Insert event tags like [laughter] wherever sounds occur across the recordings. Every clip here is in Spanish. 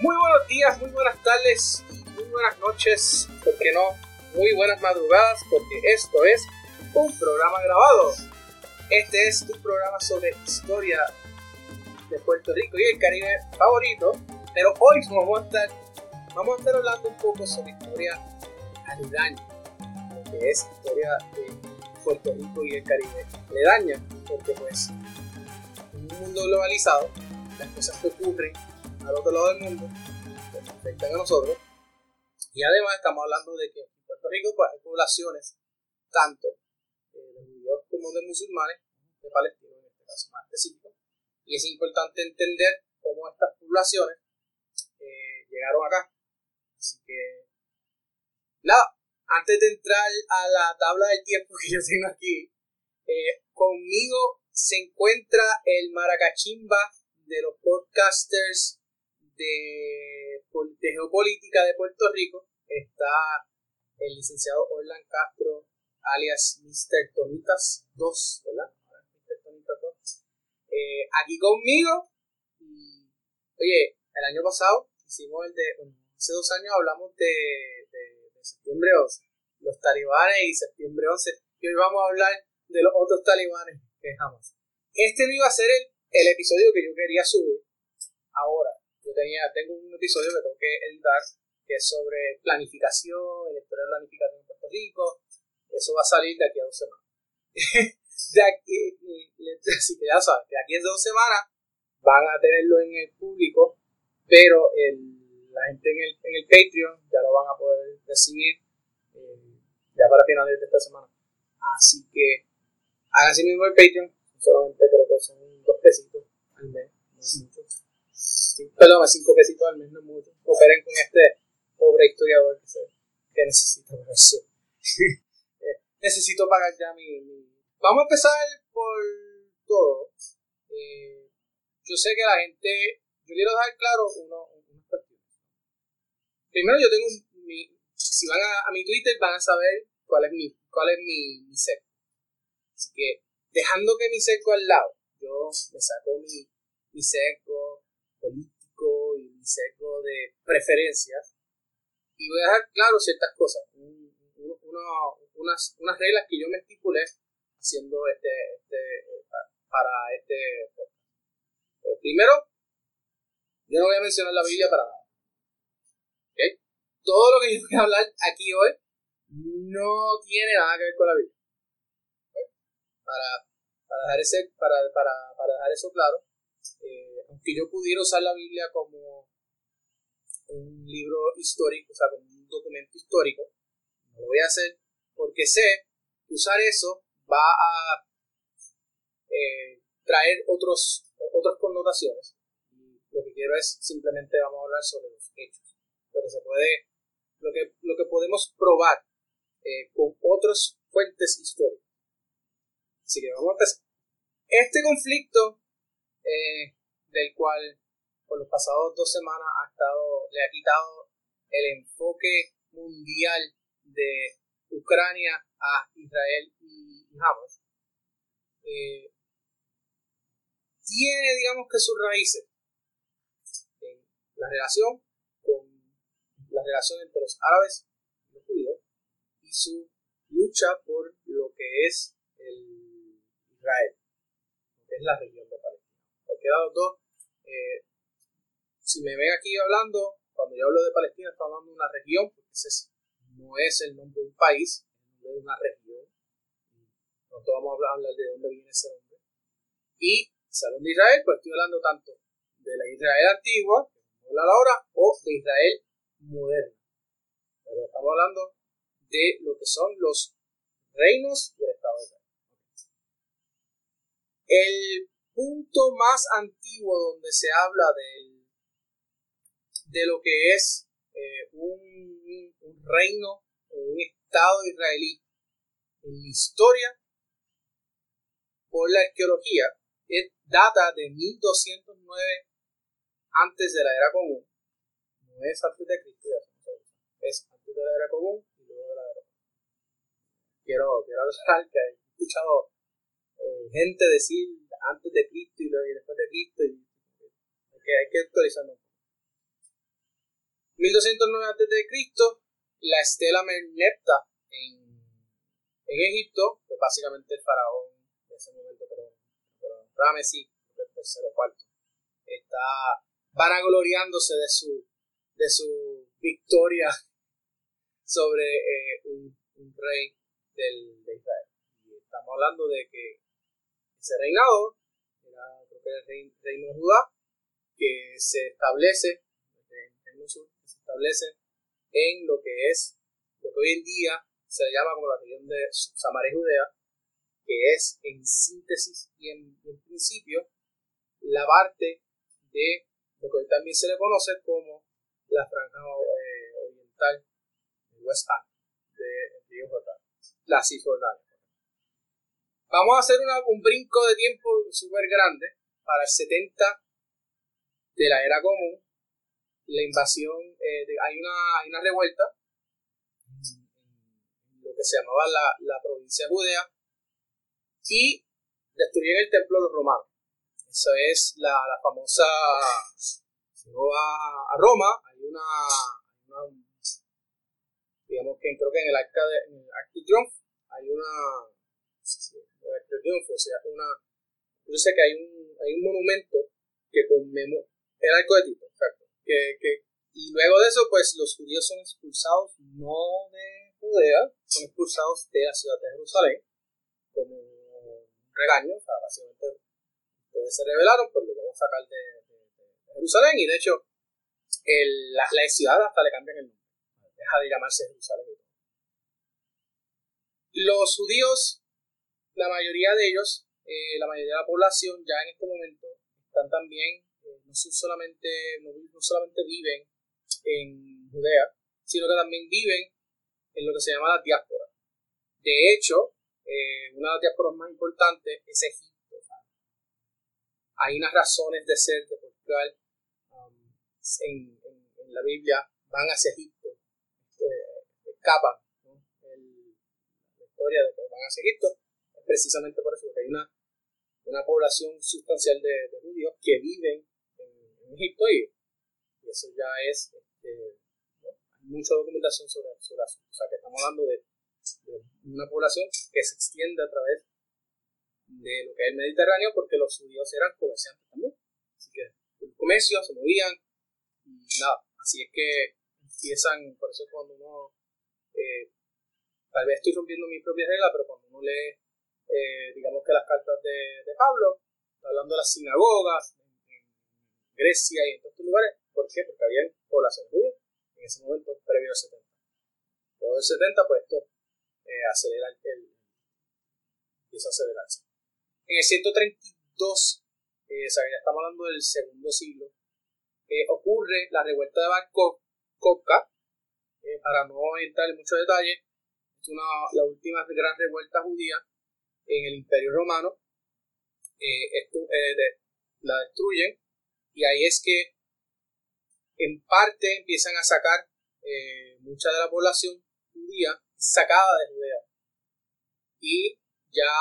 Muy buenos días, muy buenas tardes muy buenas noches, ¿por qué no? Muy buenas madrugadas, porque esto es un programa grabado. Este es tu programa sobre historia de Puerto Rico y el Caribe favorito, pero hoy vamos a estar, vamos a estar hablando un poco sobre historia aledaña, que es historia de Puerto Rico y el Caribe aledaña, porque pues en un mundo globalizado, las cosas que ocurren al otro lado del mundo pues, nos afectan a nosotros, y además estamos hablando de que en Puerto Rico pues, hay poblaciones, tanto eh, de judíos como de musulmanes, de palestinos en este caso más específico, y es importante entender cómo estas poblaciones eh, llegaron acá. Así que, nada, antes de entrar a la tabla del tiempo que yo tengo aquí, eh, conmigo se encuentra el maracachimba de los podcasters de, geopolítica de Puerto Rico. Está el licenciado Orlan Castro, alias Mr. Tonitas 2, ¿verdad? Mr. Tonitas 2. Eh, aquí conmigo. Y, oye, el año pasado hicimos el de. hace dos años hablamos de, de, de, septiembre 11, los talibanes y septiembre 11. Y hoy vamos a hablar de los otros talibanes que jamás. Este no iba a ser el, el episodio que yo quería subir ahora. Tenía, tengo un episodio que tengo que editar que es sobre planificación, el historia de planificación en Puerto Rico. Eso va a salir de aquí a dos semanas. [laughs] de aquí, así que ya saben, de aquí a dos semanas van a tenerlo en el público, pero la gente en el, en el Patreon ya lo van a poder recibir eh, ya para finales de esta semana. Así que hagan así mismo el Patreon, solamente creo que son dos pesitos al mes. Perdón, cinco pesitos al mes, no es mucho. Cooperen con este pobre historiador que, se, que necesita eso. [laughs] necesito pagar ya mi, mi, Vamos a empezar por todo. Eh, yo sé que la gente. Yo quiero dejar claro uno, cuestiones. Primero, yo tengo un, mi. Si van a, a, mi Twitter, van a saber cuál es mi, cuál es mi, mi seco. Así que, dejando que mi seco al lado, yo me saco mi, mi seco político y mi de preferencias y voy a dejar claro ciertas cosas, unas, unas reglas que yo me estipulé haciendo este, este para este eh, primero, yo no voy a mencionar la Biblia para nada. ¿Okay? Todo lo que yo voy a hablar aquí hoy no tiene nada que ver con la Biblia. Para, para, dejar ese, para, para, para dejar eso claro, eh, aunque yo pudiera usar la Biblia como un libro histórico, o sea, como un documento histórico. No lo voy a hacer porque sé que usar eso va a eh, traer otros, otras connotaciones. Y lo que quiero es simplemente vamos a hablar sobre los hechos. Que se puede, lo que, lo que podemos probar eh, con otras fuentes históricas. Así que vamos a empezar. Este conflicto eh, del cual por los pasados dos semanas ha estado, le ha quitado el enfoque mundial de Ucrania a Israel y Hamas. Eh, tiene, digamos que sus raíces en la relación con la relación entre los árabes y los judíos y su lucha por lo que es el Israel, que es la región los dos eh, si me ven aquí hablando, cuando yo hablo de Palestina, estoy hablando de una región, porque ese no es el nombre de un país, es de una región. Nosotros vamos a hablar de dónde viene ese nombre. Y hablo de Israel, pues estoy hablando tanto de la Israel antigua, que vamos a hablar ahora, o de Israel moderna. Pero estamos hablando de lo que son los reinos y el Estado de Israel. El punto más antiguo donde se habla del de lo que es eh, un, un, reino o un estado israelí en la historia por la arqueología es, data de 1209 antes de la era común. No es antes de Cristo es antes de la era común y luego de la era común. Quiero, quiero hablar que he escuchado eh, gente decir antes de Cristo y, después de Cristo y que hay que actualizarlo 1209 a.C., la estela Merneptah en, en Egipto, pues básicamente el faraón de ese momento, pero, pero Ramesí, el tercero cuarto, está vanagloriándose de su, de su victoria [laughs] sobre eh, un, un, rey del, de Israel. Y estamos hablando de que ese reinado era el reino de Judá, que se establece, el en lo que es, lo que hoy en día se llama como la región de Samaria y Judea, que es en síntesis y en, principio la parte de lo que hoy también se le conoce como la franja eh, oriental del West Bank de río Jordán, la Cisjordania. Vamos a hacer un brinco de tiempo súper grande para el 70 de la era común la invasión, eh, hay, una, hay una revuelta en lo que se llamaba la, la provincia Judea y destruyen el templo de los romanos. Eso es la, famosa, si uno va a Roma, hay una, una digamos que creo que en el arca de, en el de Triunfo hay una, de Triunfo, o sea, una, yo sé que hay un, hay un monumento que conmemora, el arco de Tito, que, y luego de eso, pues los judíos son expulsados no de Judea, son expulsados de la ciudad de Jerusalén, como un regaño, o sea, básicamente se rebelaron, pues lo vamos a sacar de, Jerusalén, y de hecho, el, la, la, ciudad hasta le cambian el nombre, deja de llamarse Jerusalén. Los judíos, la mayoría de ellos, eh, la mayoría de la población ya en este momento están también no, solamente, no, solamente viven en Judea, sino que también viven en lo que se llama la diáspora. De hecho, eh, una de las diásporas más importantes es Egipto. Hay unas razones de ser de por qué um, en, la Biblia van hacia Egipto, escapan. la historia de que van hacia Egipto precisamente por eso, porque hay una, una población sustancial de, judíos que viven Egipto y, eso ya es, este, hay mucha documentación sobre, sobre eso. O sea, que estamos hablando de, una población que se extiende a través de lo que es el Mediterráneo porque los judíos eran comerciantes también. Así que el comercio se movían y nada. Así es que empiezan, por eso cuando uno, eh, tal vez estoy rompiendo mi propia regla, pero cuando uno lee, eh, digamos que las cartas de, de Pablo, hablando de las sinagogas, Grecia y en todos estos lugares. ¿Por qué? Porque había población judía en ese momento previo al 70. Luego del 70, pues esto eh, acelera el, empieza a acelerarse. En el 132, eh, o sea, ya estamos hablando del segundo siglo, eh, ocurre la revuelta de Bar Kokhba, eh, para no entrar en muchos detalles, es una, la última gran revuelta judía en el Imperio Romano. esto, de, la destruyen y ahí es que en parte empiezan a sacar eh, mucha de la población judía sacada de Judea. Y ya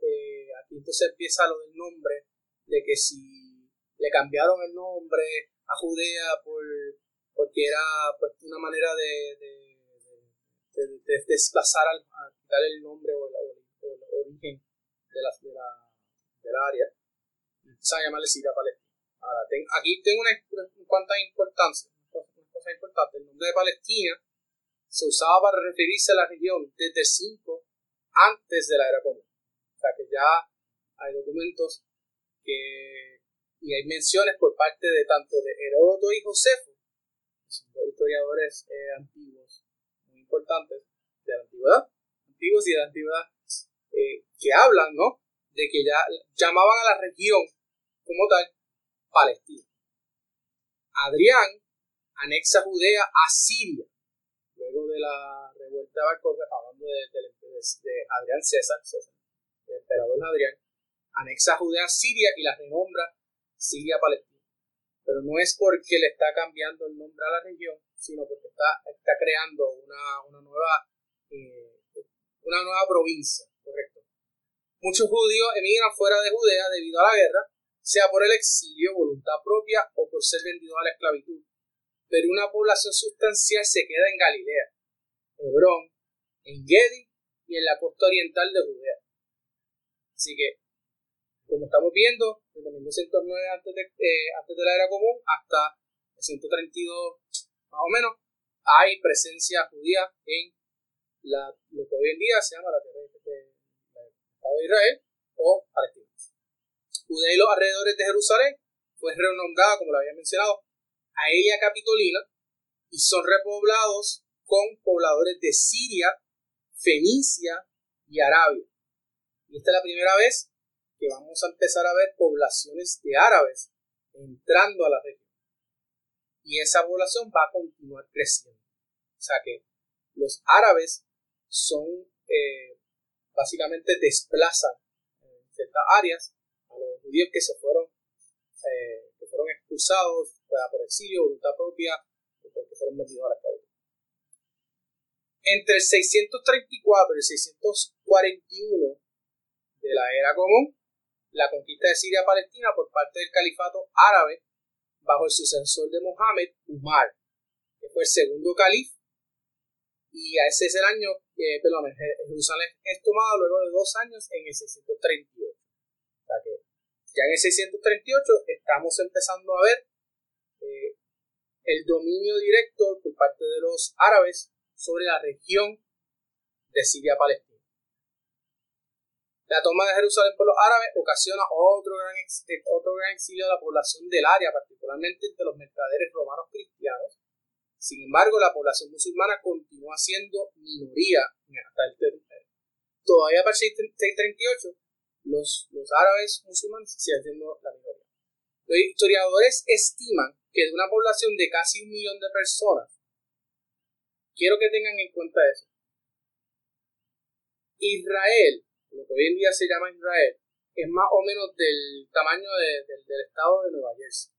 eh, aquí entonces empieza lo del nombre, de que si le cambiaron el nombre a Judea por, porque era pues, una manera de, de, desplazar al, a quitar el nombre origen de la, de la, del área, empiezan a llamarle Siria Palestina. Ahora, aquí tengo una, cuanta importancia, una cosa importante. El nombre de Palestina se usaba para referirse a la región desde 5 antes de la era común. O sea que ya hay documentos que, y hay menciones por parte de tanto de Heródoto y Josefo, que son dos historiadores eh, antiguos muy importantes de la antigüedad, antiguos y de la antigüedad, eh, que hablan, ¿no? De que ya llamaban a la región como tal Palestina. Adrián anexa Judea a Siria. Luego de la revuelta de Barcoca, hablando de, Adrián César, el emperador Adrián, anexa Judea a Siria y la renombra Siria-Palestina. Pero no es porque le está cambiando el nombre a la región, sino porque está, está creando una, una nueva, eh, una nueva provincia. Muchos judíos emigran fuera de Judea debido a la guerra sea por el exilio, voluntad propia o por ser vendido a la esclavitud. pero una población sustancial se queda en Galilea, Hebrón, en Gedi y en la costa oriental de Judea. Así que, como estamos viendo, desde 1909 antes de, eh, antes de la era común hasta 132 más o menos, hay presencia judía en la, lo que hoy en día se llama la tierra Estado de Israel o Palestina. Judea y los alrededores de Jerusalén fue renombrada, como lo había mencionado, a ella Capitolina y son repoblados con pobladores de Siria, Fenicia y Arabia. Y esta es la primera vez que vamos a empezar a ver poblaciones de árabes entrando a la región. Y esa población va a continuar creciendo. O sea que los árabes son, eh, básicamente desplazan en ciertas áreas a los judíos que se fueron, eh, que fueron expulsados por exilio, voluntad propia, porque fueron metidos a la esclavitud. Entre el 634 y el 641 de la era común, la conquista de Siria-Palestina por parte del califato árabe bajo el sucesor de Mohammed, Umar, que fue el segundo califa, y ese es el año, eh, perdón, Jerusalén es tomado luego de dos años en el 638. O sea que ya en el 638 estamos empezando a ver eh, el dominio directo por parte de los árabes sobre la región de Siria-Palestina. La toma de Jerusalén por los árabes ocasiona otro gran, otro gran exilio de la población del área, particularmente entre los mercaderes romanos cristianos. Sin embargo, la población musulmana continúa siendo minoría hasta el Todavía para el 638, los, los árabes musulmanes siguen siendo la minoría. Los historiadores estiman que de una población de casi un millón de personas, quiero que tengan en cuenta eso, Israel lo que hoy en día se llama Israel, es más o menos del tamaño del estado de Nueva Jersey.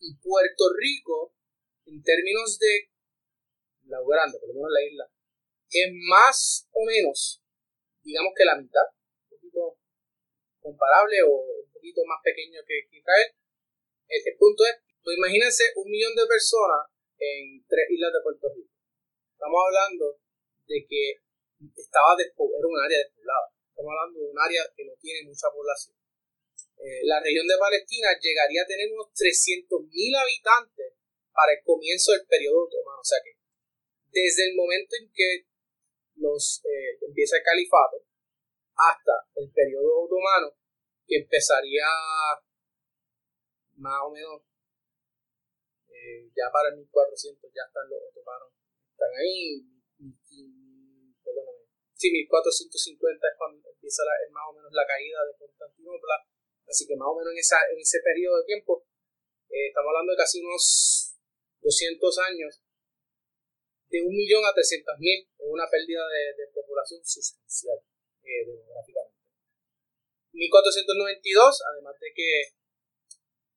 Y Puerto Rico, en términos de la grande, por lo menos la isla, es más o menos, digamos que la mitad, un poquito comparable o un poquito más pequeño que Israel. El, punto es, pues imagínense un millón de personas en tres islas de Puerto Rico. Estamos hablando de que estaba era un área despoblada. Estamos hablando de un área que no tiene mucha población. Eh, la región de Palestina llegaría a tener unos 300.000 habitantes para el comienzo del periodo otomano. O sea que desde el momento en que los, eh, empieza el califato hasta el periodo otomano, que empezaría más o menos eh, ya para el 1400 ya están los otomanos, están ahí, sí, 1450 es cuando empieza más o menos la caída de Constantinopla, así que más o menos en, esa, en ese periodo de tiempo, eh, estamos hablando de casi unos 200 años, de un millón a 300 mil, es una pérdida de, población sustancial eh, demográficamente. 1492, además de que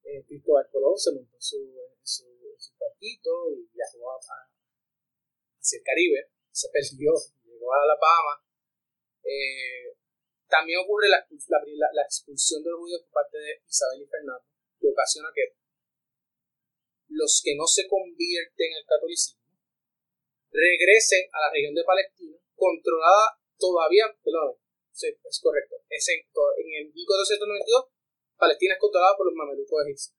eh, Cristóbal Colón se montó su, su, su cuartito y viajó hacia el Caribe, se perdió a Alabama. Eh, también ocurre la, la, expulsión de los judíos por parte de Isabel y Fernando, que ocasiona que los que no se convierten al catolicismo regresen a la región de Palestina, controlada todavía, perdón, es correcto, es en, en el 1492 Palestina es controlada por los mamelucos egipcios.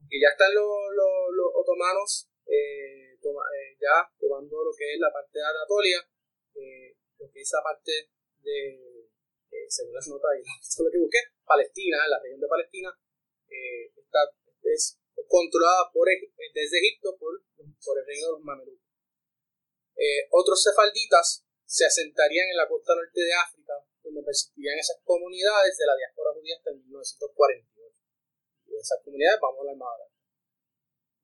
Aunque ya están los, los otomanos eh, eh, ya tomando lo que es la parte de Anatolia, eh, lo que es la parte de, eh, según las notas y [laughs] lo que busqué, Palestina, la región de Palestina, está, es controlada por, desde Egipto por, por el reino de los mamelucos. otros sefalditas se asentarían en la costa norte de África, donde persistirían esas comunidades de la diáspora judía hasta 1948. Y esas comunidades vamos a hablar más adelante.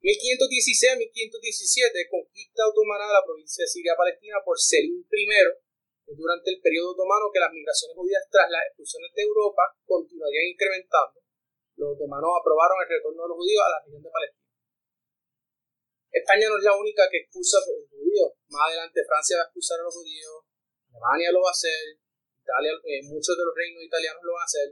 1516 a 1517 conquista otomana de la provincia de Siria-Palestina por Selim I. Durante el periodo otomano que las migraciones judías tras las expulsiones de Europa continuarían incrementando, los otomanos aprobaron el retorno de los judíos a la región de Palestina. España no es la única que expulsa a los judíos. Más adelante Francia va a expulsar a los judíos, Alemania lo va a hacer, Italia, eh, muchos de los reinos italianos lo van a hacer.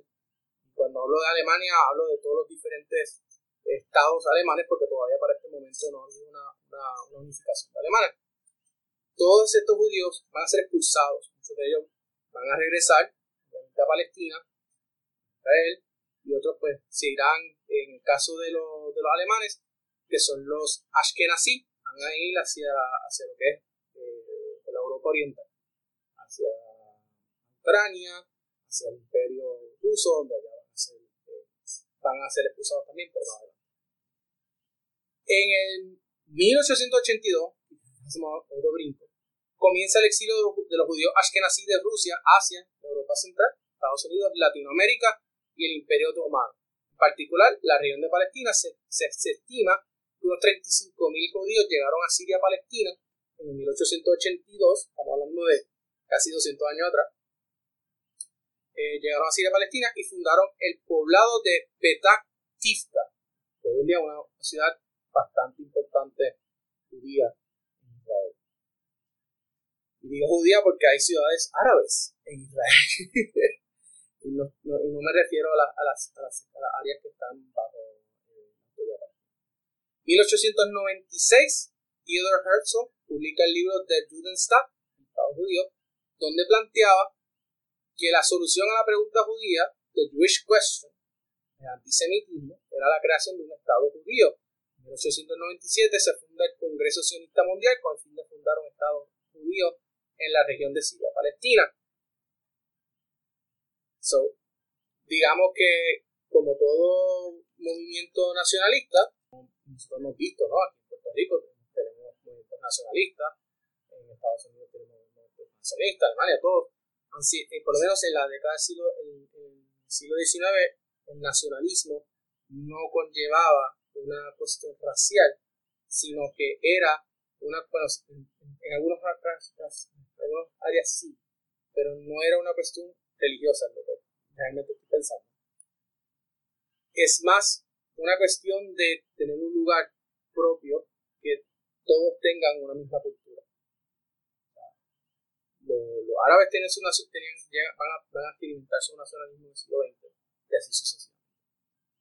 cuando hablo de Alemania hablo de todos los diferentes estados alemanes, porque todavía para este momento no ha una, unificación de Alemania. Todos estos judíos van a ser expulsados, muchos de ellos van a regresar a Palestina, Israel, y otros pues se irán, en el caso de, los, de los alemanes, que son los Ashkenazi, van a ir hacia, hacia lo que es eh, la Europa Oriental, hacia Ucrania, hacia el Imperio Ruso, donde allá van a ser, eh, van a ser expulsados también, pero más En el 1882, hacemos otro brinco, comienza el exilio de los judíos ashkenazí de Rusia hacia Europa Central, Estados Unidos, Latinoamérica y el Imperio Otomano. En particular, la región de Palestina se, se, estima que unos 35.000 judíos llegaron a Siria-Palestina en 1882, estamos hablando de casi 200 años atrás, eh, llegaron a Siria-Palestina y fundaron el poblado de Petah Tifta, que hoy en día es una ciudad bastante importante judía en Israel. Y digo judía porque hay ciudades árabes en Israel. [laughs] y, no, me refiero a, las, áreas que están bajo eh, la 1896, Theodor Herzl publica el libro Der Judenstaat, Estado judío, donde planteaba que la solución a la pregunta judía, the Jewish question, el antisemitismo, era la creación de un Estado judío. En 1897 se funda el Congreso Sionista Mundial con el fin de fundar un Estado judío en la región de Siria-Palestina. So, digamos que, como todo movimiento nacionalista, nosotros hemos visto, ¿no? Aquí en Puerto Rico tenemos movimientos nacionalistas, en Estados Unidos tenemos movimientos nacionalistas, Alemania, todos. Eh, por lo menos en la década del siglo, siglo XIX, el nacionalismo no conllevaba una cuestión racial, sino que era una, en, en, algunos, áreas sí, pero no era una cuestión religiosa, lo que realmente estoy pensando. Es más una cuestión de tener un lugar propio que todos tengan una misma cultura. Los, árabes tienen su, tenían, van, a, van a experimentar su nacionalismo en el siglo XX y así sucesivamente.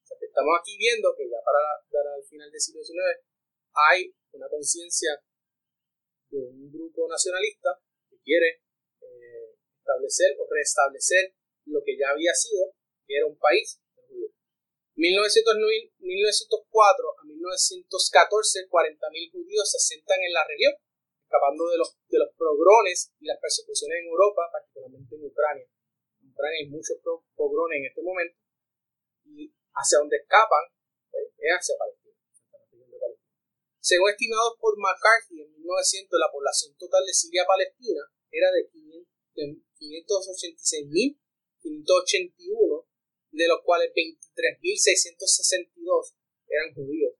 O sea, estamos aquí viendo que ya para, para el final del siglo XIX hay una conciencia de un grupo nacionalista que quiere establecer o restablecer lo que ya había sido, que era un país judío. 1904 a 1914, 40.000 judíos se asentan en la región, escapando de los, de los pogrones y las persecuciones en Europa, particularmente en Ucrania. En Ucrania hay muchos pogrones en este momento, y hacia donde escapan pues, es hacia Palestina. Según estimados por McCarthy en 1900, la población total de Siria-Palestina era de 586.581, de los cuales 23.662 eran judíos.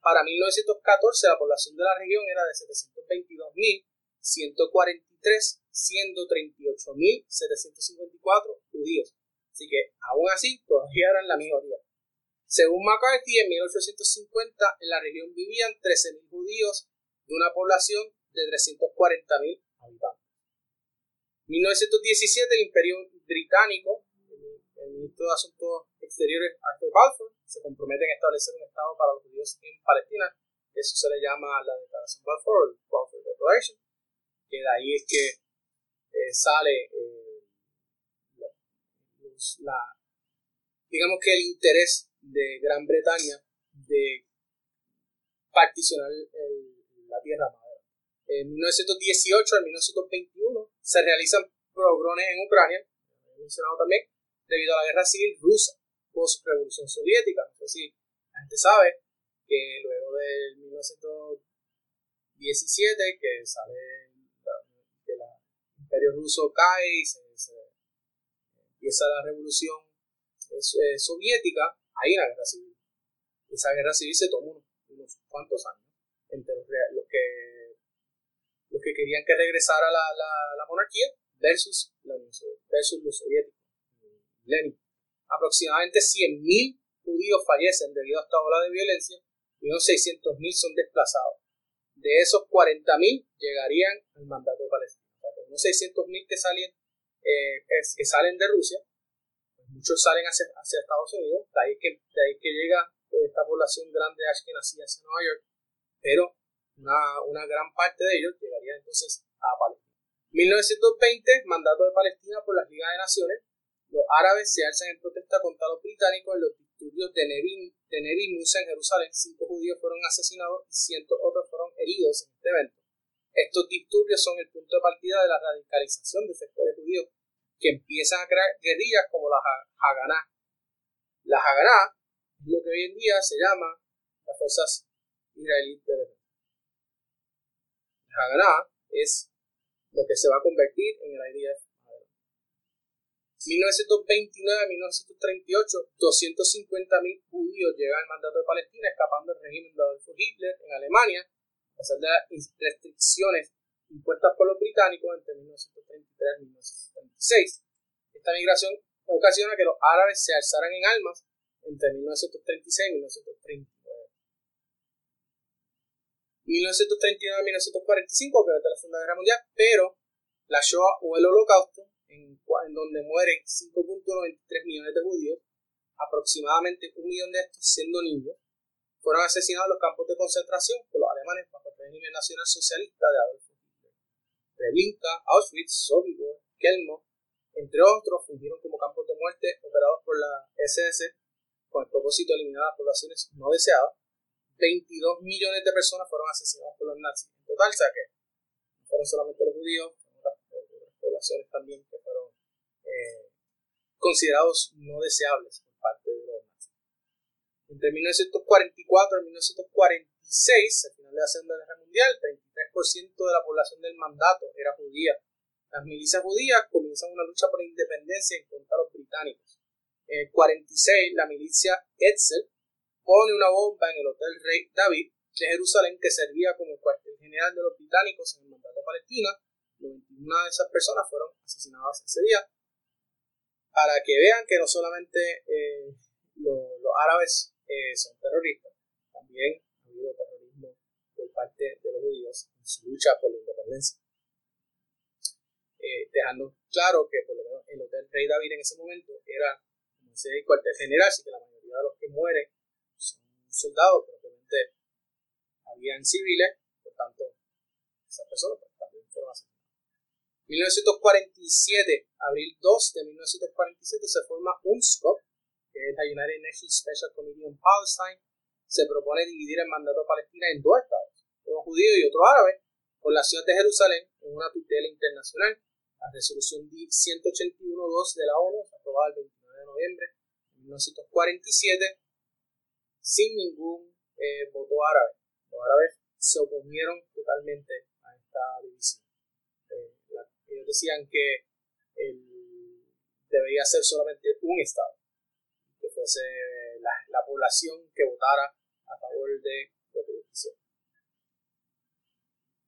Para 1914 la población de la región era de 722.143, siendo 38.754 judíos. Así que aún así todavía eran la mayoría. Según McCarthy, en 1850 en la región vivían 13.000 judíos de una población de 340.000 habitantes. En 1917 el Imperio Británico, el ministro de Asuntos Exteriores Arthur Balfour, se compromete a establecer un Estado para los judíos en Palestina. Eso se le llama la Declaración Balfour, Balfour Declaration, que de ahí es que eh, sale eh, digamos que el interés de Gran Bretaña de particionar la Tierra Madre. En 1918 al 1921 se realizan pogrones en Ucrania, he mencionado también, debido a la guerra civil rusa post-revolución soviética. Sé si la gente sabe que luego del 1917, que sale que el imperio ruso cae y se, empieza la revolución eh, soviética, hay una guerra civil. Esa guerra civil se tomó unos, cuantos años entre los, los que querían que regresara la, la, monarquía versus la versus los soviéticos. Lenin. Aproximadamente 100.000 judíos fallecen debido a esta ola de violencia y unos 600.000 son desplazados. De esos 40.000 llegarían al mandato palestino. O unos 600.000 que salen, eh, que salen de Rusia muchos salen hacia, Estados Unidos, de ahí, que, de ahí que llega esta población grande que nacía en Nueva York, pero una, una gran parte de ellos llegaría entonces a Palestina. 1920, mandato de Palestina por la Liga de Naciones, los árabes se alzan en protesta contra los británicos en los disturbios de Nevi, de en Jerusalén. Cinco judíos fueron asesinados y cientos otros fueron heridos en este evento. Estos disturbios son el punto de partida de la radicalización de sectores judíos que empiezan a crear guerrillas como la Haganá. La Haganá es lo que hoy en día se llama las fuerzas israelíes de defensa. Haganá es lo que se va a convertir en el IDF. 1929-1938, 250.000 judíos llegan al mandato de Palestina escapando del régimen de Adolfo Hitler en Alemania, a pesar de las restricciones impuestas por los británicos entre 1933 y 1936. Esta migración ocasiona que los árabes se alzaran en armas entre 1936 y 1939. 1939-1945, que es la Segunda Guerra Mundial, pero la Shoah o el Holocausto, en, donde mueren 5.93 millones de judíos, aproximadamente un millón de estos siendo niños, fueron asesinados en los campos de concentración por los alemanes bajo el régimen nacional socialista de Adolf Hitler. Treblinka, Auschwitz, Sobibor, Kelmo, entre otros, fungieron como campos de muerte operados por la SS con el propósito de eliminar las poblaciones no deseadas 22 millones de personas fueron asesinadas por los nazis. En total, o sea que no fueron solamente los judíos, otras, poblaciones también que fueron eh, considerados no deseables por parte de los nazis. Entre 1944 y 1946, al final de la Segunda Guerra Mundial, el 33% de la población del mandato era judía. Las milicias judías comienzan una lucha por la independencia en contra de los británicos. En el 46, la milicia Etzel pone una bomba en el Hotel Rey David de Jerusalén que servía como el cuartel general de los británicos en el mandato de Palestina. 91 de esas personas fueron asesinadas ese día. Para que vean que no solamente eh, los, árabes eh, son terroristas, también ha habido terrorismo por parte de los judíos en su lucha por la independencia. Eh, dejando claro que por lo menos el Hotel Rey David en ese momento era el cuartel general, así que la mayoría de los que mueren soldados, pero obviamente habían civiles, por tanto, esas personas pues, también fueron asesinadas. 1947, abril 2 de 1947, se forma UNSCOP, que es la United Nations Special Committee on Palestine. Se propone dividir el mandato de Palestina en dos estados, uno judío y otro árabe, con la ciudad de Jerusalén en una tutela internacional. La resolución 181.2 de la ONU, aprobada el 29 de noviembre de 1947, sin ningún eh, voto árabe. Los árabes se oponieron totalmente a esta división. Eh, ellos decían que debería ser solamente un Estado, que fuese la, población que votara a favor de lo que ellos quisieran.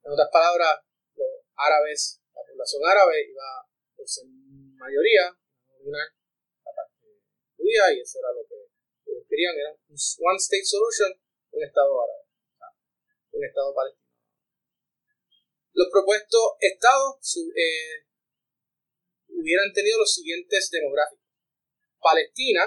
En otras palabras, los árabes, la población árabe iba por ser mayoría, la parte judía, y eso era lo que querían era un One State Solution, un Estado árabe, un Estado palestino. Los propuestos estados eh, hubieran tenido los siguientes demográficos. Palestina,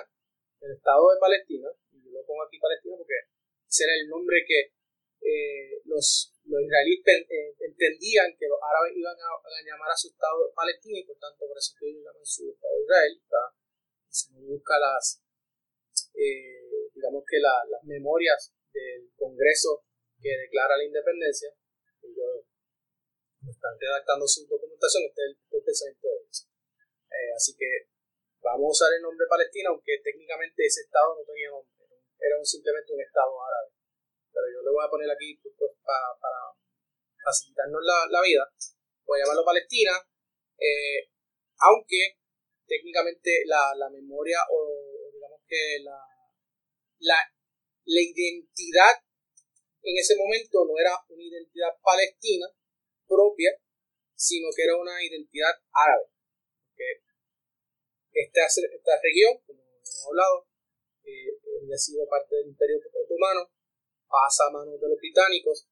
el Estado de Palestina, y yo lo pongo aquí Palestina porque ese era el nombre que eh, los, los israelíes eh, entendían que los árabes iban a, llamar a su Estado Palestina y por tanto por eso que ellos llaman su Estado de Israel. Se busca las, eh, digamos que las memorias del Congreso que declara la independencia, ellos están redactando su documentación, este es el, pensamiento de ellos. Eh, así que vamos a usar el nombre Palestina, aunque técnicamente ese estado no tenía nombre, era simplemente un estado árabe. Pero yo le voy a poner aquí pues, pues, para facilitarnos la, vida, voy a llamarlo Palestina, eh, aunque técnicamente la, la memoria o que la, la, la identidad en ese momento no era una identidad palestina propia, sino que era una identidad árabe. Esta, esta región, como hemos hablado, eh, había sido parte del Imperio Otomano, pasa a manos de los británicos,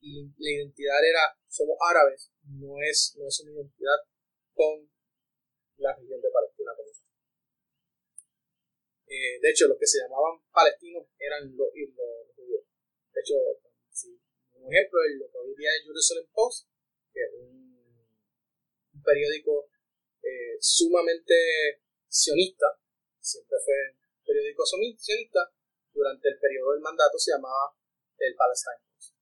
y la identidad era, somos árabes, no es, no es una identidad con la región de Palestina eh, de hecho, los que se llamaban palestinos eran los, judíos. De hecho, un ejemplo es lo que hoy día es Jerusalem Post, que es un, periódico eh, sumamente sionista, siempre fue un periódico sionista, durante el periodo del mandato se llamaba el Palestine Post.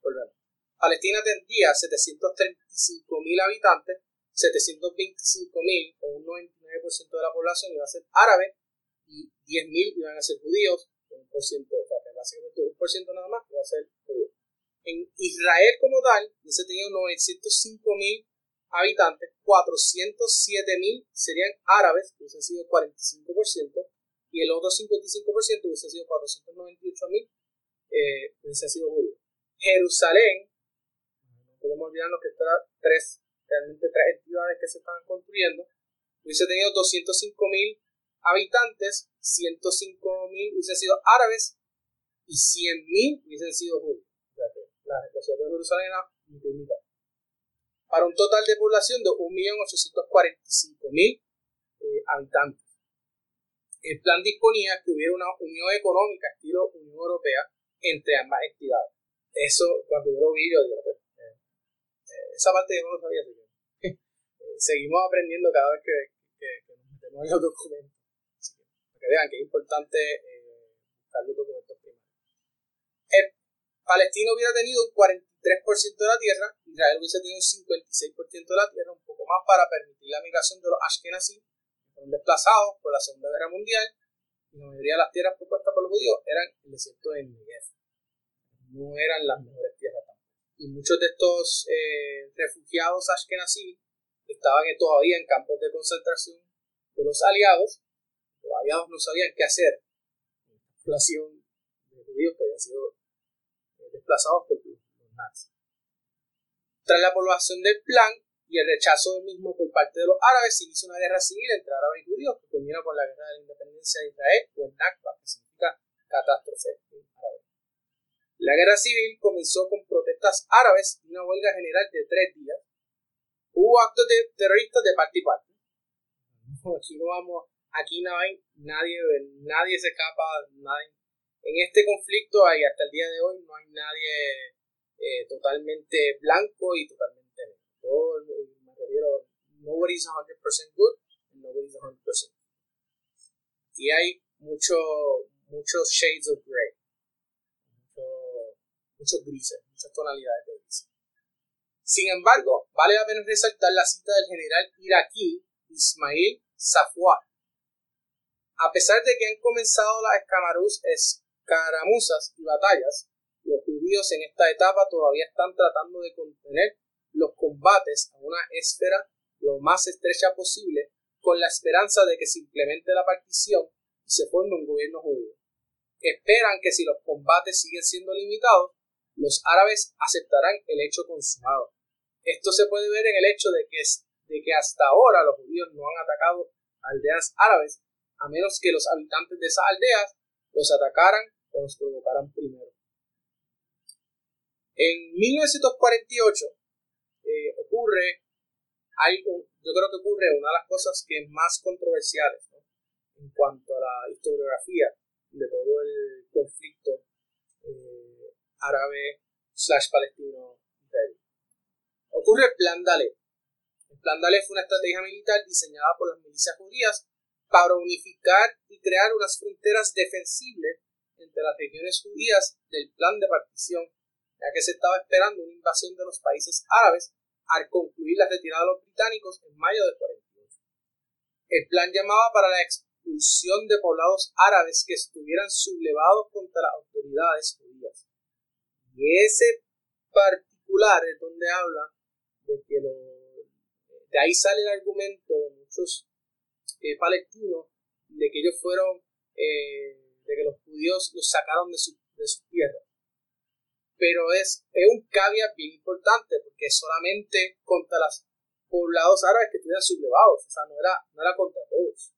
Volvemos. Palestina tendría 735.000 habitantes, 725.000 o un 99% de la población iba a ser árabe y 10.000 iban a ser judíos, un por ciento, o sea, básicamente un por ciento nada más iba a ser judío. En Israel como tal, se tenía 905.000 habitantes, 407.000 serían árabes, que hubiesen sido 45%, y el otro 55% hubiese sido 498.000, eh, hubiese sido judíos. Jerusalén podemos olvidarnos que estas tres, realmente tres entidades que se estaban construyendo, hubiese tenido 205 mil habitantes, 105 mil hubiesen sido árabes y 100 mil hubiesen sido judíos. La situación de Jerusalén era mitad. Para un total de población de 1.845.000 eh, habitantes. El plan disponía que hubiera una unión económica estilo Unión Europea entre ambas entidades. Eso, cuando yo lo vi, yo dije, esa parte yo no lo sabía, así eh, seguimos aprendiendo cada vez que, nos metemos en los documentos. para que vean que es importante eh, buscar los documentos primero. El palestino hubiera tenido un 43% de la tierra, Israel hubiese tenido un 56% de la tierra, un poco más para permitir la migración de los Ashkenazí, que fueron desplazados por la Segunda Guerra Mundial, y la mayoría de las tierras propuestas por los judíos eran el desierto de Negev. No eran las mejores tierras y muchos de estos eh, refugiados ashkenazí estaban todavía en campos de concentración de los aliados. Los aliados no sabían qué hacer la población de judíos que habían sido eh, desplazados por los nazis. Tras la aprobación del plan y el rechazo del mismo por parte de los árabes, se inició una guerra civil entre árabes y judíos que culmina con la guerra de la independencia de Israel o el Nakba, que significa catástrofe la guerra civil comenzó con protestas árabes y una huelga general de tres días. Hubo actos de terroristas de parte y. [laughs] Aquí no vamos, aquí no hay nadie, nadie se escapa, nadie. En este conflicto hay hasta el día de hoy no hay nadie eh, totalmente blanco y totalmente negro. Todo, me refiero, nobody's 100% good nobody's 100% Aquí hay mucho, muchos shades of gray muchos grises, muchas tonalidades de grises. Sin embargo, vale la pena resaltar la cita del general iraquí Ismail Safwat. A pesar de que han comenzado las escaramuzas y batallas, los judíos en esta etapa todavía están tratando de contener los combates a una esfera lo más estrecha posible con la esperanza de que se implemente la partición y se forme un gobierno judío. Esperan que si los combates siguen siendo limitados, los árabes aceptarán el hecho consumado. Esto se puede ver en el hecho de que, de que hasta ahora los judíos no han atacado aldeas árabes, a menos que los habitantes de esas aldeas los atacaran o los provocaran primero. En 1948 eh, ocurre yo creo que ocurre una de las cosas que más controversiales en cuanto a la historiografía de todo el conflicto eh, árabe slash palestino Ocurre el Plan Dalé. El Plan Dalé fue una estrategia militar diseñada por las milicias judías para unificar y crear unas fronteras defensibles entre las regiones judías del plan de partición, ya que se estaba esperando una invasión de los países árabes al concluir la retirada de los británicos en mayo de 48. El plan llamaba para la expulsión de poblados árabes que estuvieran sublevados contra las autoridades judías. Y ese particular es donde habla de que lo, de ahí sale el argumento de muchos eh, palestinos de que ellos fueron, eh, de que los judíos los sacaron de su, de su tierra. Pero es, es un caveat bien importante porque solamente contra los poblados árabes que estuvieran sublevados, o sea, no era, no era contra todos.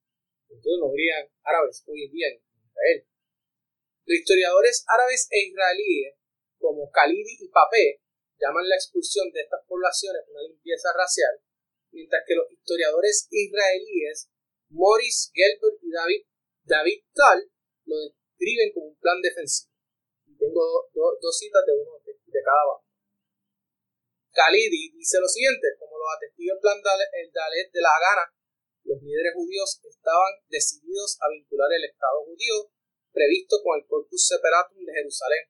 Entonces no habrían árabes hoy en día en Israel. Los historiadores árabes e israelíes como Khalidi y Papé llaman la expulsión de estas poblaciones una limpieza racial, mientras que los historiadores israelíes Morris Gelber y David, David Tal lo describen como un plan defensivo. Tengo dos citas de uno de, cada bando. Khalidi dice lo siguiente, como lo atestiga el plan el Dalet de la Hagana, los líderes judíos estaban decididos a vincular el Estado judío previsto con el Corpus Separatum de Jerusalén,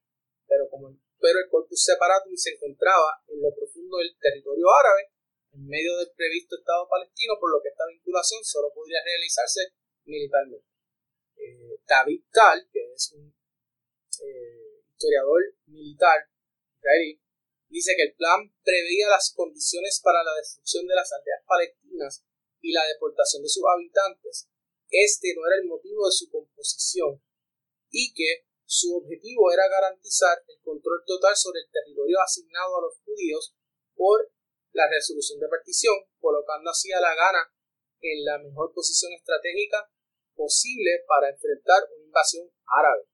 pero, como, pero el Corpus Separatum se encontraba en lo profundo del territorio árabe, en medio del previsto Estado palestino, por lo que esta vinculación solo podría realizarse militarmente. Eh, David Tal, que es un eh, historiador militar israelí, dice que el plan preveía las condiciones para la destrucción de las aldeas palestinas y la deportación de sus habitantes. Este no era el motivo de su composición y que su objetivo era garantizar el control total sobre el territorio asignado a los judíos por la resolución de partición, colocando así a la gana en la mejor posición estratégica posible para enfrentar una invasión árabe.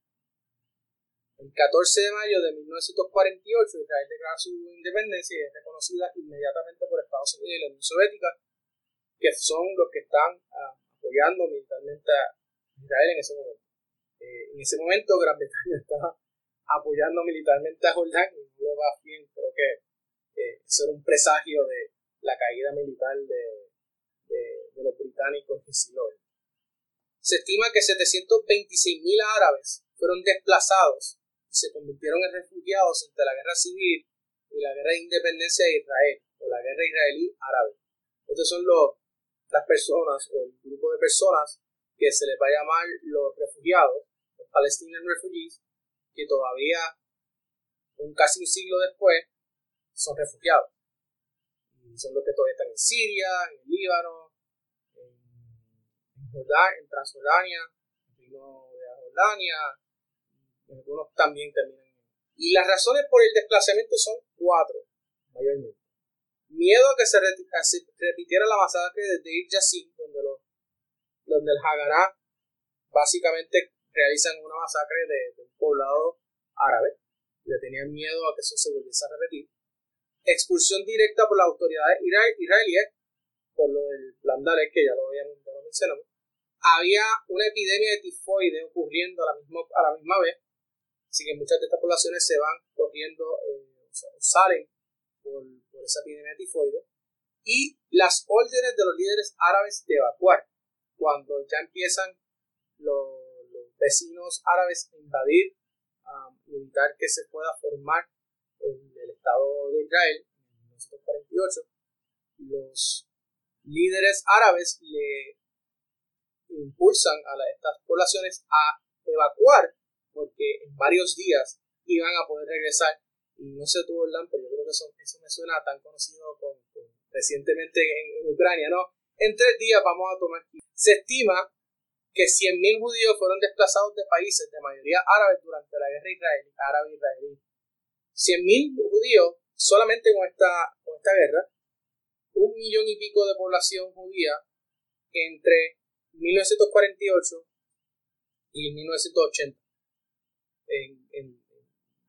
El 14 de mayo de 1948, Israel declara su independencia y es reconocida inmediatamente por Estados Unidos y la Unión Soviética, que son los que están ah, apoyando militarmente a Israel en ese momento. Eh, en ese momento, Gran Bretaña [laughs] está apoyando militarmente a Jordán y no le va bien. Creo que eh, eso era un presagio de la caída militar de, de, los británicos siglo XX. Se estima que 726.000 árabes fueron desplazados y se convirtieron en refugiados entre la guerra civil y la guerra de independencia de Israel o la guerra israelí-árabe. Estos son los, las personas o el grupo de personas que se les va a llamar los refugiados, los Palestinian Refugees, que todavía, un casi un siglo después, son refugiados. Y son los que todavía están en Siria, en Líbano, en, Jordania, en Transjordania, en de Jordania, algunos también terminan Y las razones por el desplazamiento son cuatro, mayormente. Miedo a que se, repitiera la masacre de Deir Yassin, donde, donde el Haganah básicamente realizan una masacre de, un poblado árabe. Le tenían miedo a que eso se volviese a repetir. Expulsión directa por las autoridades israelíes, por lo del plan que ya lo, habíamos, ya lo mencionamos. Había una epidemia de tifoide ocurriendo a la, misma, a la misma vez, Así que muchas de estas poblaciones se van corriendo, eh, salen por, esa epidemia tifoide. Y las órdenes de los líderes árabes de evacuar, cuando ya empiezan los, vecinos árabes a invadir um, y evitar que se pueda formar el, el Estado de Israel en 1948, los líderes árabes le impulsan a estas poblaciones a evacuar porque en varios días iban a poder regresar. Y no sé tú, Orlando, pero yo creo que eso, me suena tan conocido con, recientemente en, Ucrania, ¿no? En tres días vamos a tomar. Se estima que 100.000 judíos fueron desplazados de países de mayoría árabes durante la guerra israelí, árabe-israelí. 100.000 judíos solamente con esta, con esta guerra, un millón y pico de población judía entre 1948 y 1980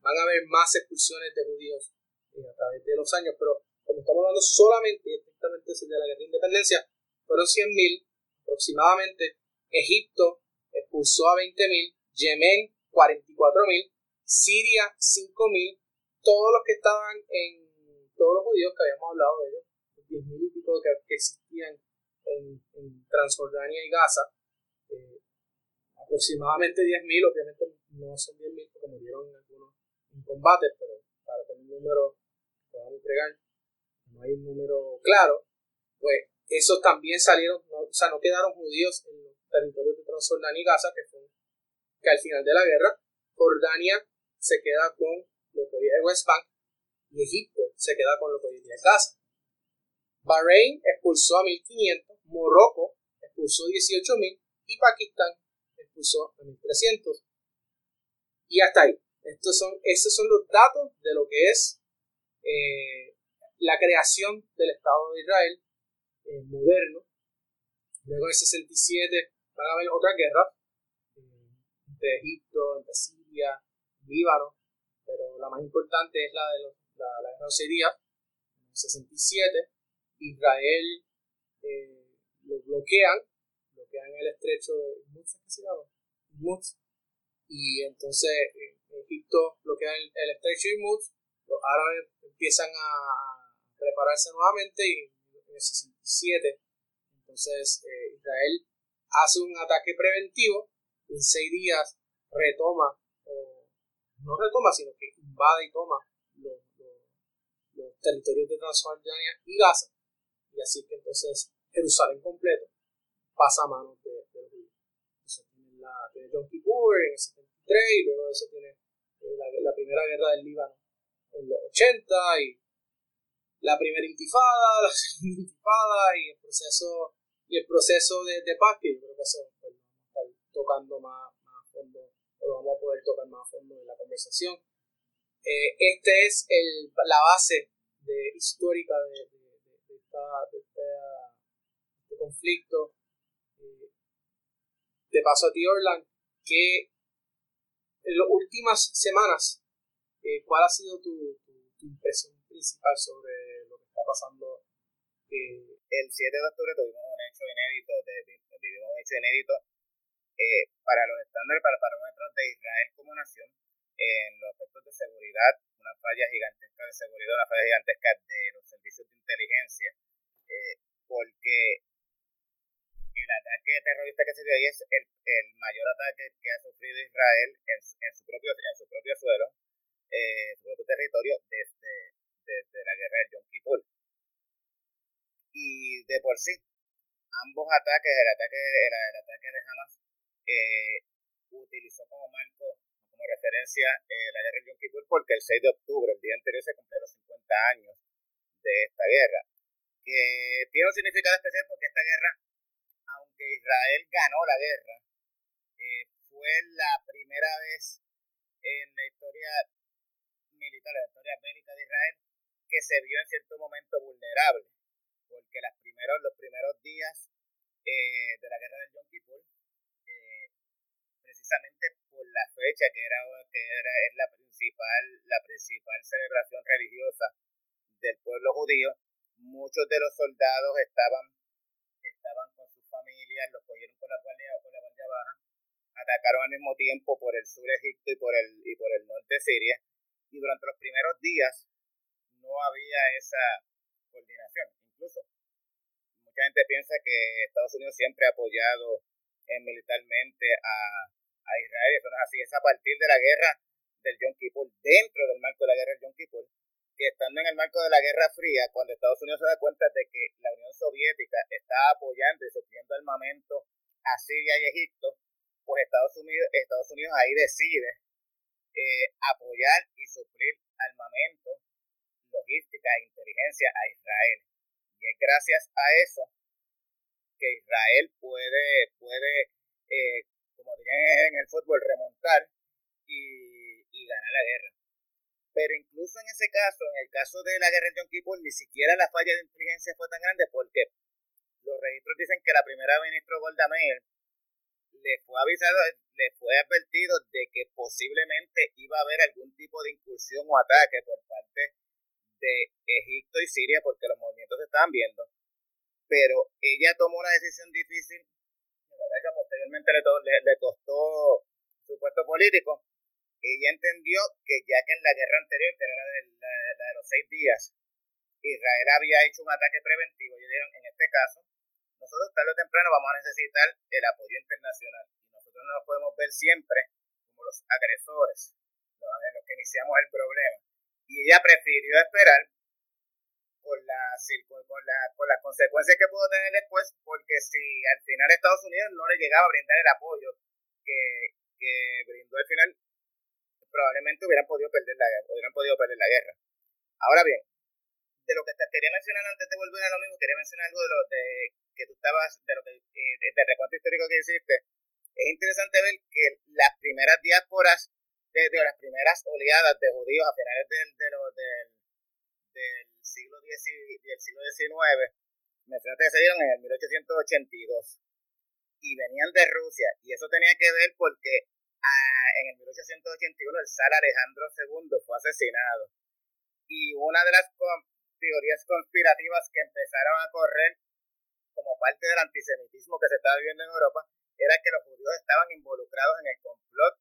van a haber más expulsiones de judíos eh, a través de los años, pero como estamos hablando solamente estrictamente de la guerra de independencia, fueron 100.000 aproximadamente. Egipto expulsó a 20.000, Yemen 44.000, Siria 5.000, todos los que estaban en todos los judíos que habíamos hablado de ellos, 10.000 y pico que, existían en, Transjordania y Gaza, eh, aproximadamente 10.000, obviamente no son 10.000 porque murieron en algunos combates, pero para tener un número que podamos entregar, no hay un número claro, pues esos también salieron, o sea, no quedaron judíos en los territorios de Transjordania y Gaza, que fue que al final de la guerra, Jordania se queda con lo que hoy es West Bank y Egipto se queda con lo que hoy es Gaza. Bahrein expulsó a 1500, Morocco expulsó 18.000 y Pakistán expulsó a 1300. Y hasta ahí. Estos son, estos son los datos de lo que es eh, la creación del Estado de Israel eh, moderno. Luego en el 67 van a haber otras guerras eh, entre Egipto, entre Siria, Líbano, pero la más importante es la de la, la, guerra Siria, en el 67. Israel lo bloquean, bloquean el estrecho de Mutz. Y entonces en Egipto bloquean el, el estrecho de Mutz, los árabes empiezan a prepararse nuevamente y en el 67 entonces eh, Israel hace un ataque preventivo y en seis días retoma, no retoma, sino que invade y toma los, los territorios de Transjordania y Gaza y así que entonces Jerusalén completo pasa a manos de, los judíos. Entonces tiene, la, Yom Kippur en el 73 y luego de eso tiene eh, la, la, primera guerra del Líbano en los 80 y la primera intifada, [laughs] la segunda intifada y el proceso y el proceso de, de paz que yo creo que eso pues, vamos a estar tocando más, más a fondo o lo vamos a poder tocar más a fondo en la conversación. Eh, este es el, la base de, histórica de, de, esta, de, este conflicto. Eh, te paso a ti, Orlan, que en las últimas semanas, eh, ¿cuál ha sido tu, tu, impresión principal sobre pasando? El 7 de octubre tuvimos un hecho inédito, vivimos un hecho inédito eh, para los estándares, para parámetros de Israel como nación, en los aspectos de seguridad, una falla gigantesca de seguridad, una falla gigantesca de los servicios de inteligencia, eh, porque el ataque terrorista que se dio ahí es el, mayor ataque que ha sufrido Israel en, su propio en su propio suelo, eh, su propio territorio desde, desde la guerra del Yom Kippur. Y de por sí, ambos ataques, el ataque, el, el ataque de Hamas, eh, utilizó como marco, como referencia eh, la guerra del Yom Kippur, porque el 6 de octubre, el día anterior, se cumplieron los 50 años de esta guerra. Que tiene un significado especial porque esta guerra aunque Israel ganó la guerra, eh, fue la primera vez en la historia militar, en la historia bélica de Israel, que se vio en cierto momento vulnerable, porque las primeros, los primeros días eh, de la guerra del Yom Kippur, eh, precisamente por la fecha que era, que era la principal, la principal celebración religiosa del pueblo judío, muchos de los soldados estaban, estaban con familias, los cogieron con la guardia, con la guardia baja, atacaron al mismo tiempo por el sur de Egipto y por el, y por el norte de Siria, y durante los primeros días no había esa coordinación. Incluso, mucha gente piensa que Estados Unidos siempre ha apoyado eh, militarmente a, a Israel, eso no es así, es a partir de la guerra del Yom Kippur, dentro del marco de la guerra del Yom Kippur, que estando en el marco de la Guerra Fría, cuando Estados Unidos se da cuenta de que la Unión Soviética está apoyando y supliendo armamento a Siria y Egipto, pues Estados Unidos, Estados Unidos ahí decide eh, apoyar y suplir armamento, logística e inteligencia a Israel. Y es gracias a eso que Israel puede, puede eh, como dirían en el fútbol, remontar y, y ganar la guerra. Pero incluso en ese caso, en el caso de la guerra de Yom Kippur, ni siquiera la falla de inteligencia fue tan grande porque los registros dicen que la primera ministra Golda Meir le fue avisado, le fue advertido de que posiblemente iba a haber algún tipo de incursión o ataque por parte de Egipto y Siria porque los movimientos se estaban viendo. Pero ella tomó una decisión difícil, que posteriormente le, le, le costó su puesto político, ella entendió que ya que en la guerra anterior, que era la de, la, de los seis días, Israel había hecho un ataque preventivo, y dijeron, en este caso, nosotros tarde o temprano vamos a necesitar el apoyo internacional nosotros no nos podemos ver siempre como los agresores, los que iniciamos el problema. Y ella prefirió esperar con, la, con, la, con las consecuencias que pudo tener después, porque si al final Estados Unidos no le llegaba a brindar el apoyo que, que brindó al final, probablemente hubieran podido perder la guerra, hubieran podido perder la guerra. Ahora bien, de lo que te quería mencionar antes de volver a lo mismo, quería mencionar algo de lo de que tú estabas, de lo que eh, del recuento histórico que hiciste. Es interesante ver que las primeras diásporas, de, las primeras oleadas de judíos a finales del, de del, del siglo X del siglo XIX, mencionaste que se dieron en el 1882 y venían de Rusia y eso tenía que ver porque en el 1881 el zar Alejandro II fue asesinado. Y una de las teorías conspirativas que empezaron a correr como parte del antisemitismo que se estaba viviendo en Europa, era que los judíos estaban involucrados en el complot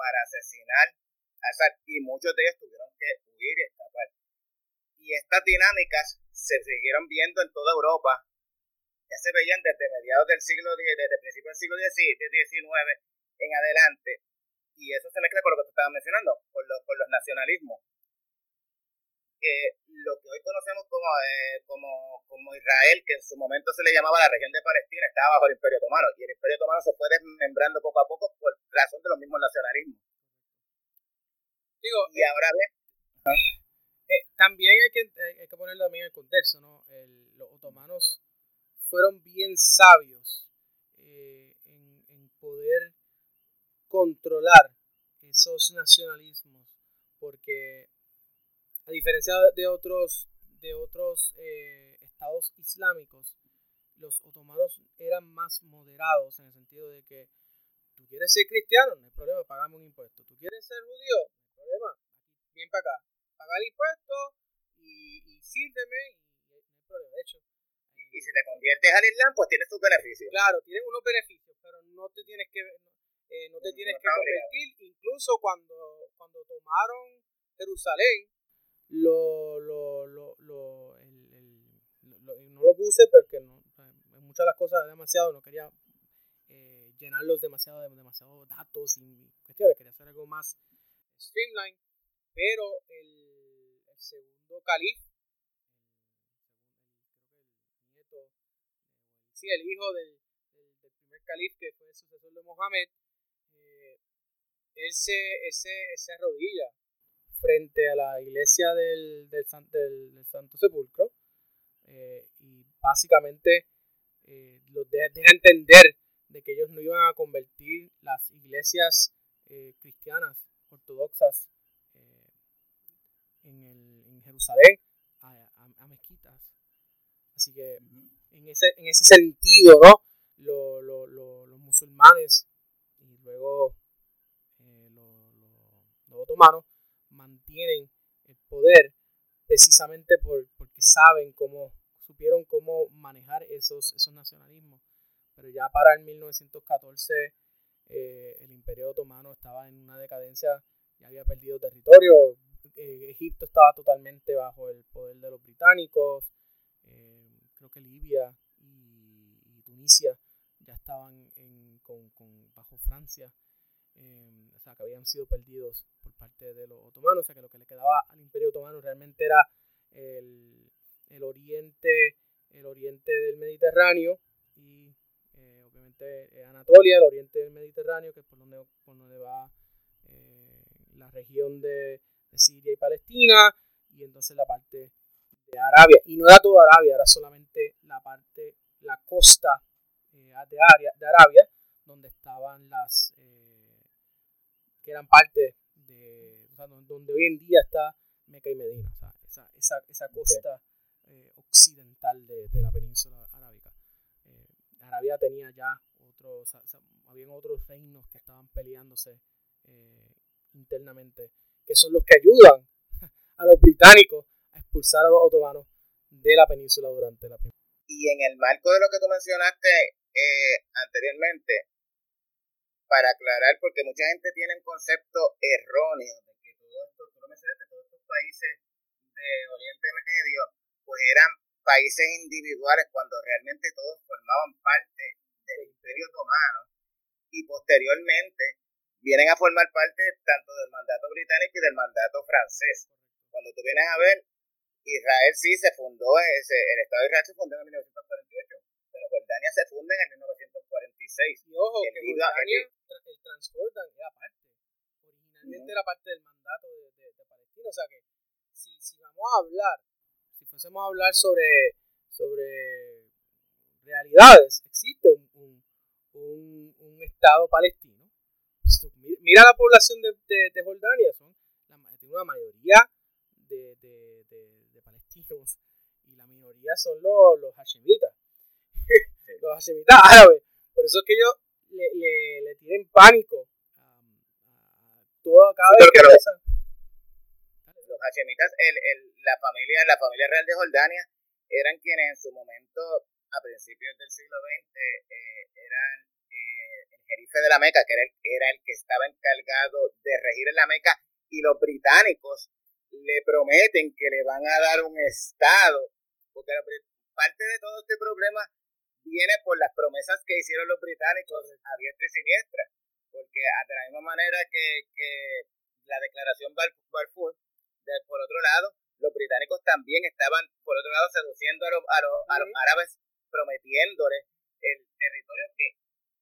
para asesinar a Assad y muchos de ellos tuvieron que huir y escapar. Y estas dinámicas se siguieron viendo en toda Europa, ya se veían desde mediados del siglo X, desde principios del siglo XIX en adelante, y eso se mezcla con lo que tú estabas mencionando, con, con los nacionalismos lo que hoy conocemos como, eh, como, como Israel, que en su momento se le llamaba la región de Palestina, estaba bajo el Imperio Otomano. Y el Imperio Otomano se fue desmembrando poco a poco por razón de los mismos nacionalismos. Digo, y ahora bien. Eh, también hay que, hay que ponerlo también en el contexto, ¿no? los otomanos fueron bien sabios eh, en, en poder controlar esos nacionalismos, porque a diferencia de otros, de otros eh, estados islámicos, los otomanos eran más moderados en el sentido de que tú quieres ser cristiano, no hay problema, pagame un impuesto. Tú quieres ser judío, no hay problema, ven para acá, paga el impuesto y, y sírveme y no hay problema. De hecho, y si te conviertes al Islam, pues tienes tus beneficios. Claro, tienes unos beneficios, pero no te tienes que, eh, no te tienes que convertir. Incluso cuando, cuando tomaron Jerusalén, lo, lo, lo, lo, no lo puse porque no, muchas de las cosas demasiado, no quería eh, llenarlos demasiado de demasiados datos y cuestiones, quería hacer algo más streamline, pero el, el segundo califa, el, sí, el hijo del, del, primer califa que fue el sucesor de Mohammed, eh, él, se, él, se, él se arrodilla frente a la iglesia del, del, del, Santo Sepulcro eh, y básicamente eh, los deja, entender de que ellos no iban a convertir las iglesias eh, cristianas ortodoxas en, el, en, Jerusalén a, a, mezquitas. Así que en, ese, en ese sentido, ¿no? los musulmanes y luego los otomanos mantienen el poder precisamente por, porque saben cómo, supieron cómo manejar esos, esos nacionalismos. Pero ya para el 1914 eh, el imperio otomano estaba en una decadencia, ya había perdido territorio, eh, Egipto estaba totalmente bajo el poder de los británicos, eh, creo que Libia y, y, Tunisia ya estaban en, con, con, bajo Francia. Em, o sea, que habían sido perdidos por parte de los otomanos, o sea, que lo que le quedaba al imperio otomano realmente era el, el oriente, el oriente del Mediterráneo y eh, obviamente eh, Anatolia, el oriente del Mediterráneo, que es por donde, por donde va eh, la región de, de, Siria y Palestina, y entonces la parte de Arabia, y no era toda Arabia, era solamente la parte, la costa de, Arabia, de Arabia, donde estaban las que eran parte de, o sea, donde hoy en día está Meca y Medina, o sea, esa, esa, esa costa eh, occidental de, de, la península arábica. Eh, Arabia tenía ya otros, o sea, habían otros reinos que estaban peleándose eh, internamente, que son los que ayudan [laughs] a los británicos a expulsar a los otomanos de la península durante la primera. Y en el marco de lo que tú mencionaste eh, anteriormente, para aclarar, porque mucha gente tiene un concepto erróneo de que todo esto, tú lo mencionaste, todos estos países de Oriente Medio, pues eran países individuales cuando realmente todos formaban parte del Imperio Otomano y posteriormente vienen a formar parte tanto del mandato británico y del mandato francés. Cuando tú vienes a ver, Israel sí se fundó, ese, el Estado de Israel se fundó en 1948, pero Jordania se funda en el 1946. Y ojo, que Jordania, el Transjordan era parte. Originalmente era parte del mandato de, de, Palestina. O sea que si, si vamos a hablar, si fuésemos a hablar sobre, sobre realidades, existe un, un, un, un Estado palestino. Mira la población de, de, Jordania, son la, una mayoría de, de, de, palestinos y la minoría son los, los hashemitas. [laughs] los hashemitas árabes. Por eso es que ellos le, le, le tienen pánico a, toda, cada vez que los, los hashemitas, el, el, la familia la familia real de Jordania eran quienes en su momento a principios del siglo XX eh, eran eh, el jerife de la Meca, que era el, era el que estaba encargado de regir en la Meca, y los británicos le prometen que le van a dar un estado, porque parte de todo este problema viene por las promesas que hicieron los británicos a diestra y siniestra, porque de la misma manera que, que la declaración Balfour, de, por otro lado, los británicos también estaban, por otro lado, seduciendo a los, a los, a los árabes prometiéndoles el territorio que,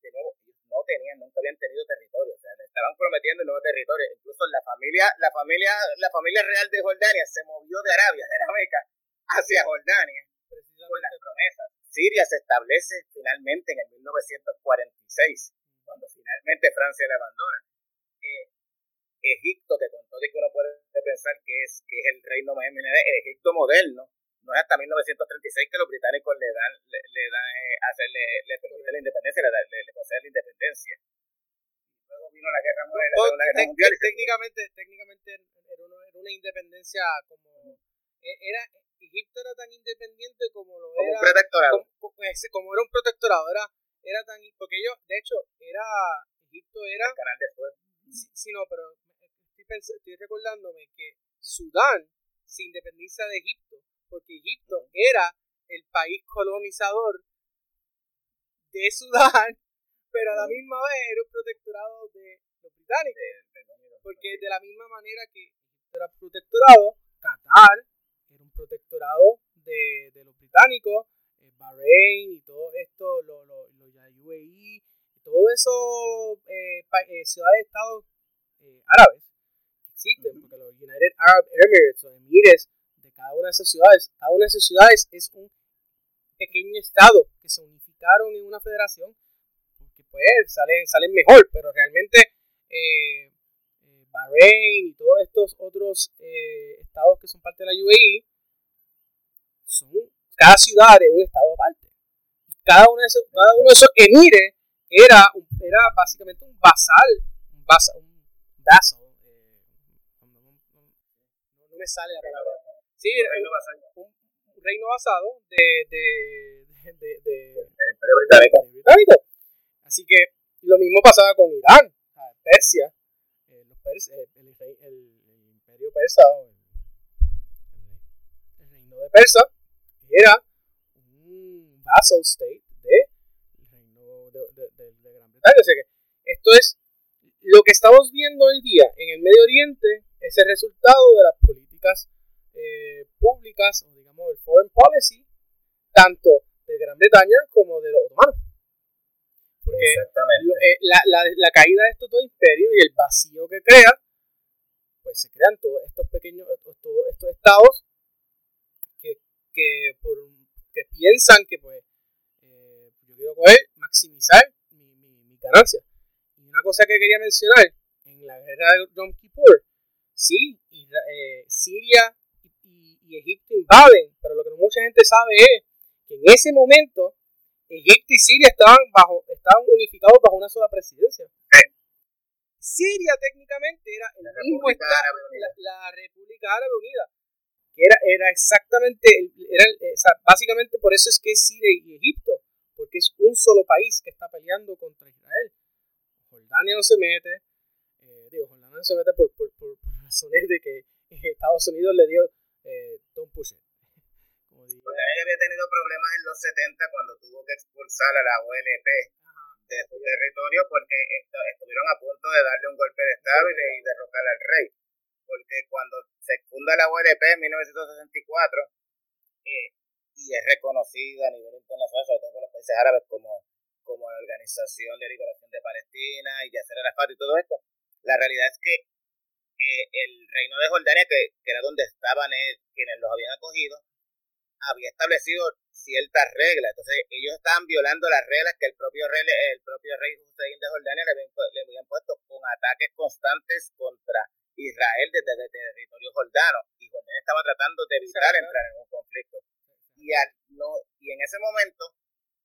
de nuevo, no tenían, nunca habían tenido territorio, o sea, le estaban prometiendo un nuevo territorio. Incluso la familia, la familia, la familia real de Jordania se movió de Arabia, de la Meca, hacia Jordania, con las promesas. Siria se establece finalmente en el 1946, cuando finalmente Francia la abandona. Eh, Egipto, que con todo y que uno puede pensar que es, que es el reino más el Egipto moderno, no es hasta 1936 que los británicos le dan, le, le dan, eh, hacerle, le, permiten la independencia, le, le, le conceden la independencia. Luego vino la guerra, mundial, la segunda guerra mundial. Técnicamente, técnicamente era una, era una independencia como era Egipto era tan independiente como lo como era un protectorado. como, era un protectorado, era, era tan porque yo, de hecho, era Egipto era el canal de Suez. Sí, sí, no, pero estoy, estoy recordándome que Sudán se independiza de Egipto porque Egipto era el país colonizador de Sudán, [laughs] pero a la misma vez era un protectorado de los británicos. Porque de la misma manera que Egipto era protectorado, Qatar protectorado de, de los británicos, eh, Bahrein y todo esto, los lo, lo, la UAE, todo eso eh, eh, ciudades-estados eh, árabes que existen, uh -huh. porque los United Arab Emirates o Emirates cada una de esas ciudades. Cada una de esas ciudades es un pequeño estado que se unificaron en una federación, que pues salen, salen mejor, pero realmente eh, eh, Bahrein y todos estos otros estados que son parte de la UAE, son, cada ciudad es un estado aparte. Cada uno de esos, cada uno de esos emires era, era básicamente un basal, un basal, un vassal, no, no, me sale la palabra Sí, un reino basado, un, reino basado de, de, de, de, británico. británico. Así que lo mismo pasaba con Irán, Persia, eh, el, el, imperio persa, el, reino de Persa, era un vassal state del reino de, Gran Bretaña. O sea que esto es lo que estamos viendo hoy día en el Medio Oriente, es el resultado de las políticas eh, públicas, o digamos el foreign policy, tanto de Gran Bretaña como de los otomanos. Porque eh, la, la, la, caída de estos dos imperios y el vacío que crea, pues se crean todos estos pequeños, todos estos estados que, que, por, que piensan que pues eh, yo quiero coger, maximizar mi, mi, mi ganancia. Y una cosa que quería mencionar, en la guerra de Yom Kippur, sí, eh, Siria y Egipto invaden, pero lo que mucha gente sabe es que en ese momento Egipto y Siria estaban bajo, estaban unificados bajo una sola presidencia. Sí. Siria técnicamente era el la mismo estado, la, la, República Árabe Unida, era, era exactamente, era, o sea, básicamente por eso es que es Siria y Egipto, porque es un solo país que está peleando contra Israel. Jordania no se mete, eh, digo, Jordania no se mete por, por, por, razones de que Estados Unidos le dio eh, Tom Pusher. Ella había tenido problemas en los 70 cuando tuvo que expulsar a la OLP de su territorio porque estuvieron a punto de darle un golpe de estado y, de, y derrocar al rey. Porque cuando se funda la OLP en 1964 eh, y es reconocida a nivel internacional, sobre todo por los países árabes como, como la Organización de Liberación de Palestina y Yasser Arafat y todo esto, la realidad es que eh, el reino de Jordania, que, que era donde estaban eh, quienes los habían acogido, había establecido ciertas reglas. Entonces ellos estaban violando las reglas que el propio rey, el propio rey Hussein de Jordania le habían, le habían puesto con ataques constantes contra Israel desde el territorio jordano. Y Jordania estaba tratando de evitar entrar en un conflicto. Y, al, no, y en ese momento,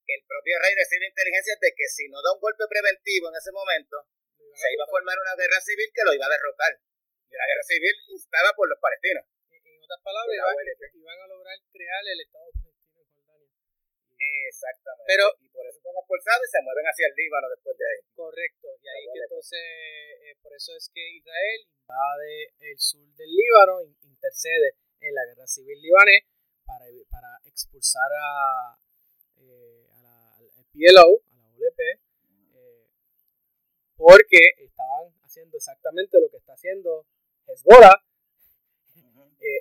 el propio rey recibe inteligencia de que si no da un golpe preventivo en ese momento, se iba a formar una guerra civil que lo iba a derrocar de la guerra civil instada por los palestinos. En otras palabras, iban, iban, a lograr crear el Estado en. Exactamente. Pero, y por eso son expulsados y se mueven hacia el Líbano después de ahí. Correcto, y ahí que entonces, eh, por eso es que Israel invade el sur del Líbano, intercede en la guerra civil libanés para, para expulsar a, eh, a la, al PLO, a la OLP, eh, porque estaban haciendo exactamente lo que está haciendo Hezbollah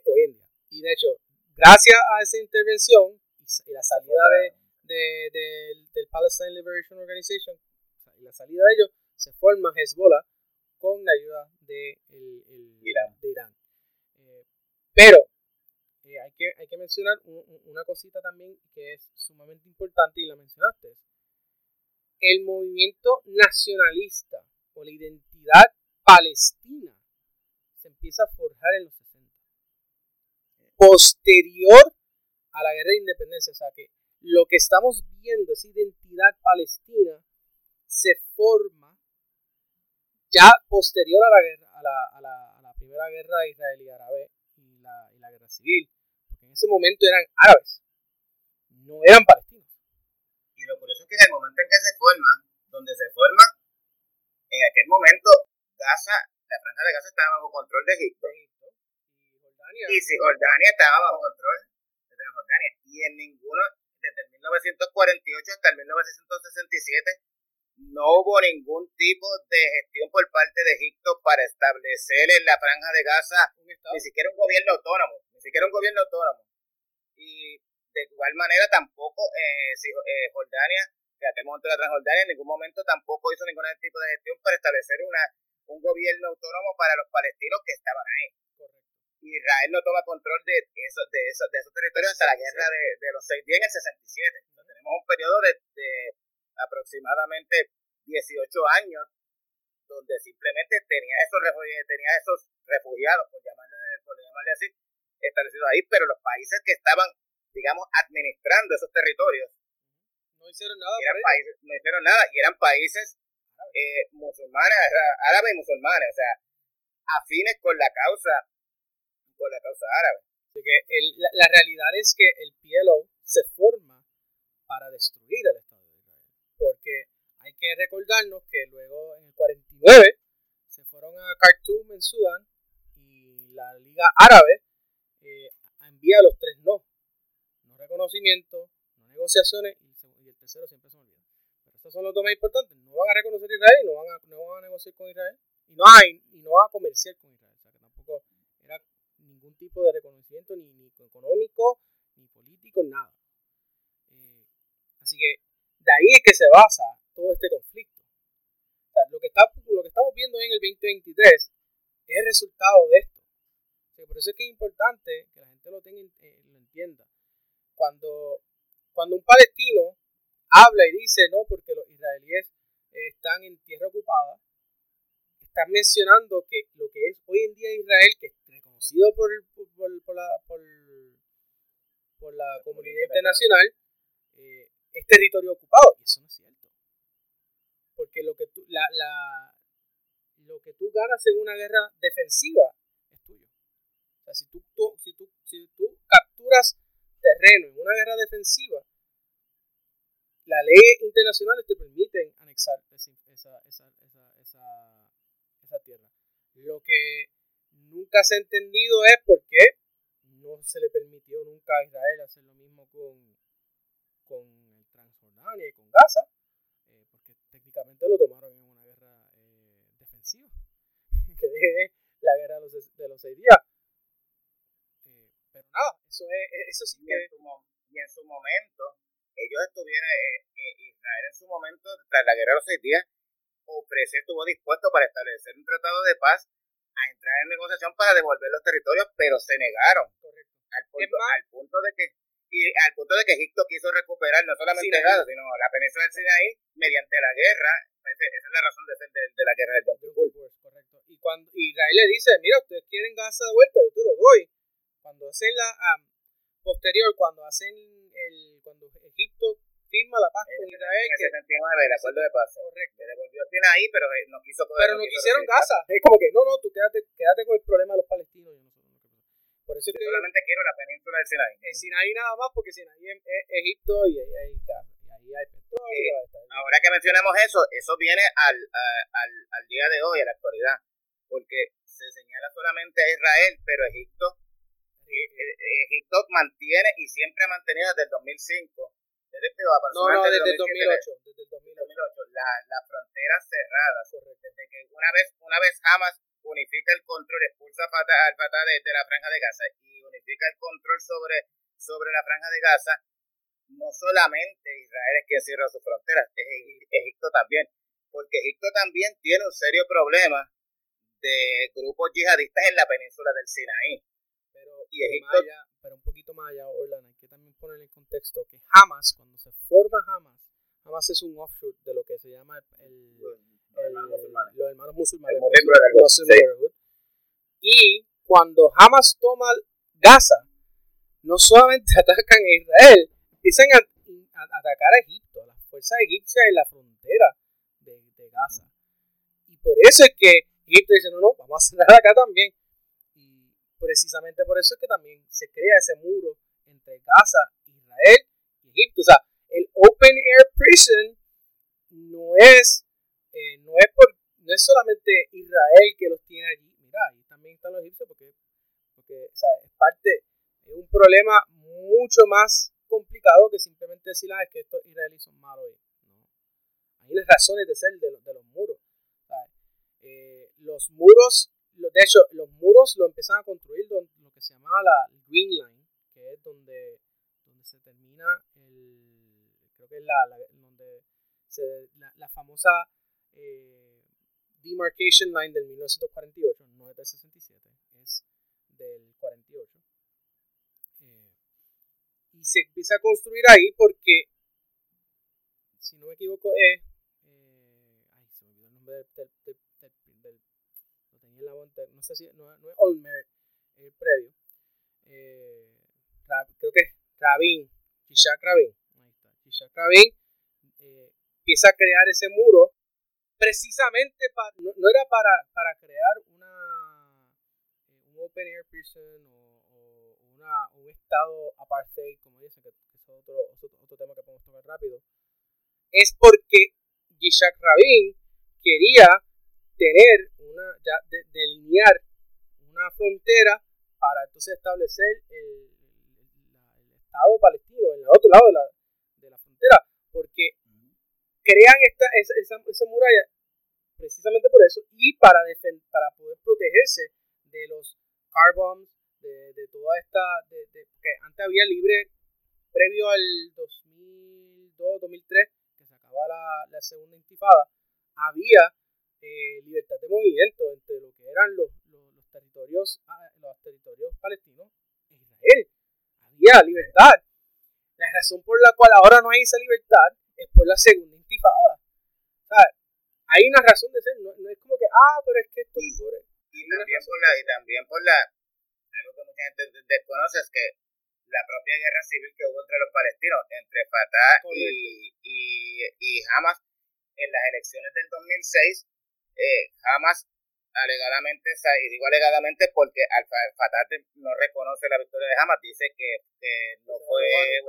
hoy en día. Y de hecho, gracias a esa intervención y, la salida de, de, del Palestine Liberation Organization y la salida de ellos, se forma Hezbollah con la ayuda de, el, el, Irán. de Irán. Eh, pero eh, hay, que, hay que mencionar una cosita también que es sumamente importante y la mencionaste. El movimiento nacionalista o la identidad palestina se empieza a forjar en los 60. Posterior a la guerra de independencia. O sea que lo que estamos viendo, esa identidad palestina, se forma ya posterior a la guerra, a la, a la, a la primera guerra israelí-árabe y la, y la guerra civil. Porque en ese momento eran árabes, no eran palestinos. Y lo curioso es que en el momento en que se forma, donde se forma, en aquel momento Gaza, la franja de Gaza estaba bajo control de Egipto. y Jordania. Y si Jordania estaba bajo control Y en ninguno, desde el 1948 hasta el 1967, no hubo ningún tipo de gestión por parte de Egipto para establecer en la franja de Gaza ni siquiera un gobierno autónomo, ni siquiera un gobierno autónomo. Y de igual manera tampoco eh, si, eh, Jordania, que aquel momento de la Transjordania, en ningún momento tampoco hizo ningún tipo de gestión para establecer una un gobierno autónomo para los palestinos que estaban ahí. Israel no toma control de esos, de esos, de esos territorios hasta la guerra de, de los seis días en el 67. Entonces, tenemos un periodo de, de aproximadamente 18 años donde simplemente tenía esos, tenía esos refugiados, por llamarle, por llamarle así, establecidos ahí, pero los países que estaban, digamos, administrando esos territorios no hicieron nada. Eran países, no hicieron nada y eran países eh, musulmanes, árabes y musulmanes, o sea, afines con la causa, la causa árabe. Así que el, la, realidad es que el PLO se forma para destruir el Estado de Israel, porque hay que recordarnos que luego en el 49 se fueron a Khartoum en Sudán y la Liga Árabe eh, envía los tres no, no reconocimiento, no negociaciones y el tercero siempre se olvida. Pero estos son los dos más importantes. No van a reconocer Israel, no van a, no van a negociar con Israel y no hay y no van a comerciar con Israel. O sea que tampoco era ningún tipo de reconocimiento ni, económico, ni político, nada. Eh, así que de ahí es que se basa todo este conflicto. Lo, que está, estamos viendo en el 2023 es resultado de esto. Por eso es que es importante que la gente lo, eh, entienda. Cuando, un palestino habla y dice, no, porque los israelíes están en tierra ocupada, están mencionando que lo que es hoy en día Israel, que reconocido por, por, por la, por, por la comunidad internacional, eh, es territorio ocupado. Y eso no es cierto. Porque lo que tú, la, la, lo que tú ganas en una guerra defensiva es tuyo. O sea, si tú, tú, si tú, si tú capturas terreno en una guerra defensiva, las leyes internacionales te permiten anexar esa, esa, esa, esa, esa tierra. Lo que nunca se ha entendido es por qué no se le permitió nunca a Israel hacer lo mismo con, con Transjordania y con Gaza, eh, porque técnicamente lo tomaron en una guerra eh, defensiva, [laughs] que es la guerra de los, de los seis días. Eh, pero nada, eso, es, eso sí que... Y en su, y en su momento, ellos estuvieron, Israel en su momento, tras la guerra de los seis días, ofreció, estuvo dispuesto para establecer un tratado de paz a entrar en negociación para devolver los territorios, pero se negaron. Correcto. Al punto, al punto de que y al punto de que Egipto quiso recuperar no solamente Gaza, sino la península del Sinaí mediante la guerra. Esa es la razón de ser de, de la guerra del Yom Kippur. Correcto. Y cuando Israel le dice, mira, ustedes quieren Gaza de vuelta, yo te lo doy. Cuando hacen la um, posterior, cuando hacen el, cuando Egipto firma la paz con Israel. En el 79, el acuerdo de paz. Correcto. Le devolvió Sinaí, pero no quiso Pero no, quisieron Gaza. Es como que, no, no, tú quédate, quédate con el problema de los palestinos. Por eso yo solamente quiero la península del Sinaí. El Sinaí nada más, porque Sinaí es, Egipto y ahí hay, ahí hay petróleo. ahora que mencionamos eso, eso viene al, al, al día de hoy, a la actualidad. Porque se señala solamente a Israel, pero Egipto, eh, eh, Egipto mantiene y siempre ha mantenido desde el 2005 desde, no, no, desde el 2008. Desde el 2008. La, la frontera cerrada. Desde que una vez, una vez Hamas unifica el control, expulsa al Fatah de, la franja de Gaza y unifica el control sobre, sobre la franja de Gaza, no solamente Israel es quien cierra sus fronteras, es Egipto también. Porque Egipto también tiene un serio problema de grupos yihadistas en la península del Sinaí. Pero, y Egipto, pero un poquito más allá, Orlando, hay que también poner en contexto que Hamas, cuando se forma Hamas, Hamas es un offshoot de lo que se llama el, los hermanos musulmanes, los hermanos musulmanes y cuando Hamas toma Gaza, no solamente [laughs] atacan a Israel, empiezan a, atacar a Egipto, a las fuerzas egipcias en la frontera de, de Gaza. Y por eso es que Egipto dice, no, no, vamos a cerrar [laughs] acá también. Precisamente por eso es que también se crea ese muro entre Gaza, Israel y Egipto. O sea, el Open Air Prison no es, eh, no es, por, no es solamente Israel que los tiene allí. Mira, ahí también están los egipcios porque, porque es parte, es un problema mucho más complicado que simplemente decir, ah, que estos israelíes son malos. No. Hay las razones de ser de, de los muros. Eh, los muros, de hecho, los muros lo empezaron a construir lo, lo que se llamaba la Green Line, que es donde, donde se termina el, creo que es la, donde la, famosa eh, demarcation line del 1948, no es del 67, es del 48. Eh, y se empieza a construir ahí porque, si no me equivoco, es. Eh, ay, se me olvidó el nombre del, no sé si, no, es Olmer, el previo. Eh, creo que es Rabin, Shishak Rabin. Ahí está, Shishak Rabin eh, empieza a crear ese muro precisamente para, no, era para, para crear una eh, un open air prison o, una, un estado apartheid, como dicen, que, es otro, otro, tema que podemos tocar rápido. Es porque Yishak Rabin quería tener una, ya delinear una frontera para entonces establecer el, Estado palestino en el otro lado de la, de la frontera, porque crean esta, esa, esa, esa, muralla precisamente por eso y para, para poder protegerse de los car bombs, de, de toda esta, de, que antes había libre, previo al 2002-2003, que se acaba la, la segunda intifada, había eh, libertad de movimiento entre lo que eran los, los, territorios ah, los territorios palestinos e Israel. Había libertad. La razón por la cual ahora no hay esa libertad es por la segunda intifada. hay una razón de ser, no, es como que, ah, pero es que esto y, y, también por la, y también por la, algo que mucha gente desconoce es que la propia guerra civil que hubo entre los palestinos, entre Fatah y, y, y Hamas en las elecciones del 2006, eh, jamás alegadamente, y digo alegadamente porque al Fatah no reconoce la victoria de Hamas, dice que, no, fue,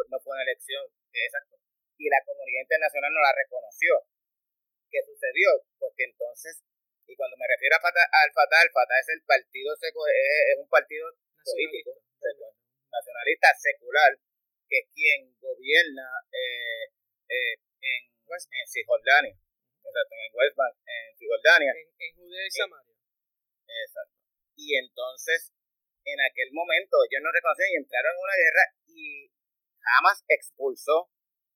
no fue una elección, exacto, y la comunidad internacional no la reconoció. ¿Qué sucedió? Porque entonces, y cuando me refiero a Fatah, al Fatah, el Fatah es el partido, seco, es, un partido político, nacionalista secular, que es quien gobierna eh, eh, en, en Cisjordania exacto, en West Bank, en Cisjordania. En, Judea y Samaria. Exacto. Y entonces, en aquel momento, ellos no reconocían y entraron en una guerra y jamás expulsó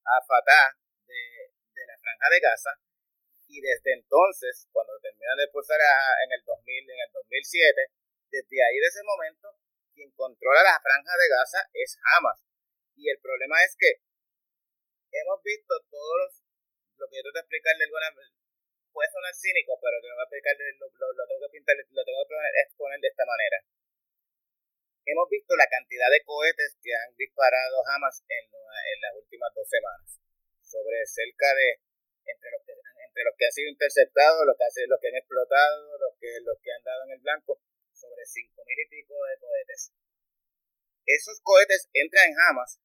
a Fatah de, de la franja de Gaza. Y desde entonces, cuando terminan de expulsar en el 2000, en el 2007, desde ahí, de ese momento, quien controla la franja de Gaza es Hamas. Y el problema es que hemos visto todos los lo que yo tengo que explicarle alguna puede sonar cínico, pero me voy a lo, lo, tengo que pintar, lo tengo que exponer de esta manera. Hemos visto la cantidad de cohetes que han disparado Hamas en, en las últimas dos semanas. Sobre cerca de, entre los que, entre los que han sido interceptados, los que, los que han explotado, los que, los que han dado en el blanco, sobre cinco mil y pico de cohetes. esos cohetes entran en Hamas,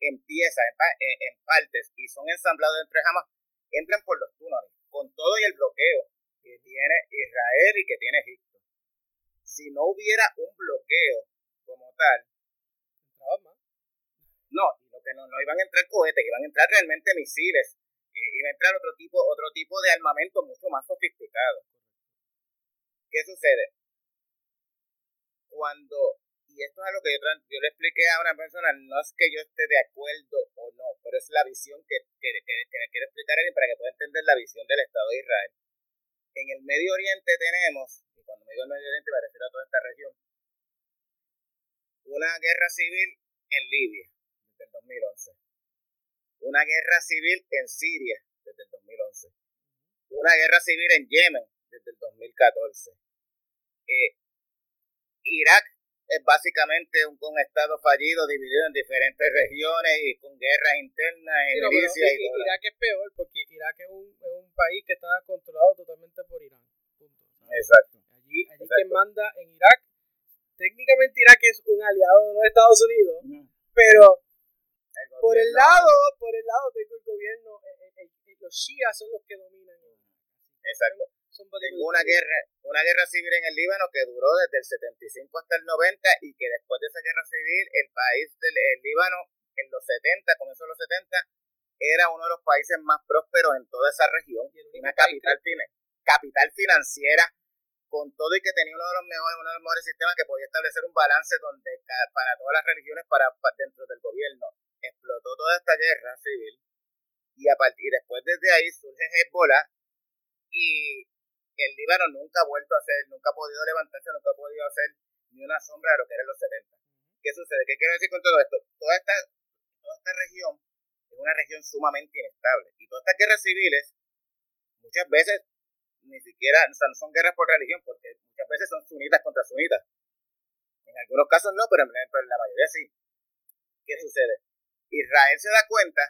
en piezas, en, partes, y son ensamblados entre Hamas, entran por los túneles, con todo y el bloqueo que tiene Israel y que tiene Egipto. Si no hubiera un bloqueo como tal, no, lo que no, no iban a entrar cohetes, iban a entrar realmente misiles, iba a entrar otro tipo, otro tipo de armamento mucho más sofisticado. ¿Qué sucede? Cuando, y esto es algo que yo, le expliqué a una persona, no es que yo esté de acuerdo o no, pero es la visión que, que, que, quiero explicar a alguien para que pueda entender la visión del Estado de Israel. En el Medio Oriente tenemos, y cuando me digo el Medio Oriente me refiero a toda esta región, una guerra civil en Libia desde el 2011, una guerra civil en Siria desde el 2011, una guerra civil en Yemen desde el 2014. Eh, Irak es básicamente un, estado fallido dividido en diferentes regiones y con guerras internas en Irak es peor porque Irak es un, es un, país que está controlado totalmente por Irán. Exacto. Allí, allí quien manda en Irak, técnicamente Irak es un aliado de los Estados Unidos, pero por el lado, por el lado del gobierno, eh, eh, eh, los shias son los que dominan. Exacto. Una guerra, una guerra civil en el Líbano que duró desde el 75 hasta el 90 y que después de esa guerra civil el país del Líbano en los 70, comenzó en los 70, era uno de los países más prósperos en toda esa región, una capital, capital financiera con todo y que tenía uno de los mejores, uno de los mejores sistemas que podía establecer un balance donde para todas las religiones para, dentro del gobierno. Explotó toda esta guerra civil y a partir después desde ahí surge Hezbollah y el Líbano nunca ha vuelto a hacer, nunca ha podido levantarse, nunca ha podido hacer ni una sombra de lo que era los 70. ¿Qué sucede? ¿Qué quiero decir con todo esto? Toda esta, toda esta región es una región sumamente inestable y todas estas guerras civiles muchas veces ni siquiera, o sea, no son guerras por religión, porque muchas veces son sunitas contra sunitas. En algunos casos no, pero en, la mayoría sí. ¿Qué sucede? Israel se da cuenta,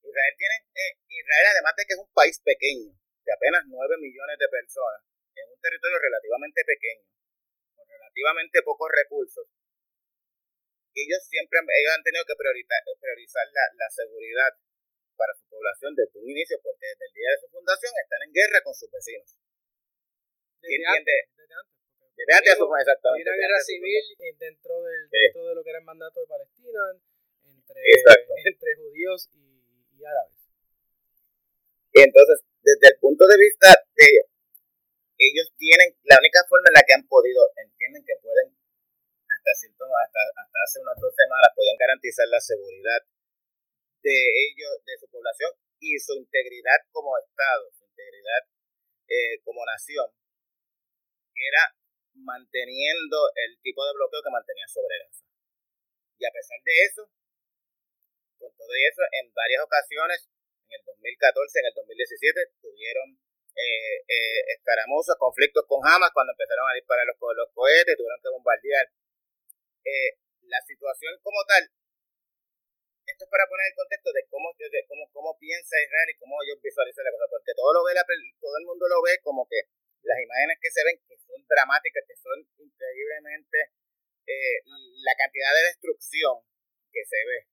Israel tiene, eh, Israel además de que es un país pequeño, de apenas 9 millones de personas, en un territorio relativamente pequeño, con relativamente pocos recursos, ellos siempre ellos han tenido que priorizar, priorizar la, la seguridad para su población desde un inicio, porque desde el día de su fundación están en guerra con sus vecinos. Desde antes, desde antes. Desde antes, exactamente. Una guerra civil dentro, del, dentro de lo que era el mandato de Palestina, entre, entre judíos y, árabes. Y entonces, desde el punto de vista de ellos, tienen, la única forma en la que han podido, entienden que pueden, hasta, cierto, hasta, hasta hace unas dos semanas, podían garantizar la seguridad de ellos, de su población y su integridad como Estado, su integridad eh, como nación, era manteniendo el tipo de bloqueo que mantenía sobre Gaza. Y a pesar de eso, con todo eso, en varias ocasiones, en el 2014, en el 2017, tuvieron eh, eh, escaramuzas, conflictos con Hamas cuando empezaron a disparar los, los cohetes, tuvieron que bombardear. Eh, la situación como tal esto es para poner el contexto de cómo, cómo, cómo piensa Israel y cómo ellos visualizan la cosa, porque todo, lo ve todo el mundo lo ve como que las imágenes que se ven, que son dramáticas, que son increíblemente eh, la cantidad de destrucción que se ve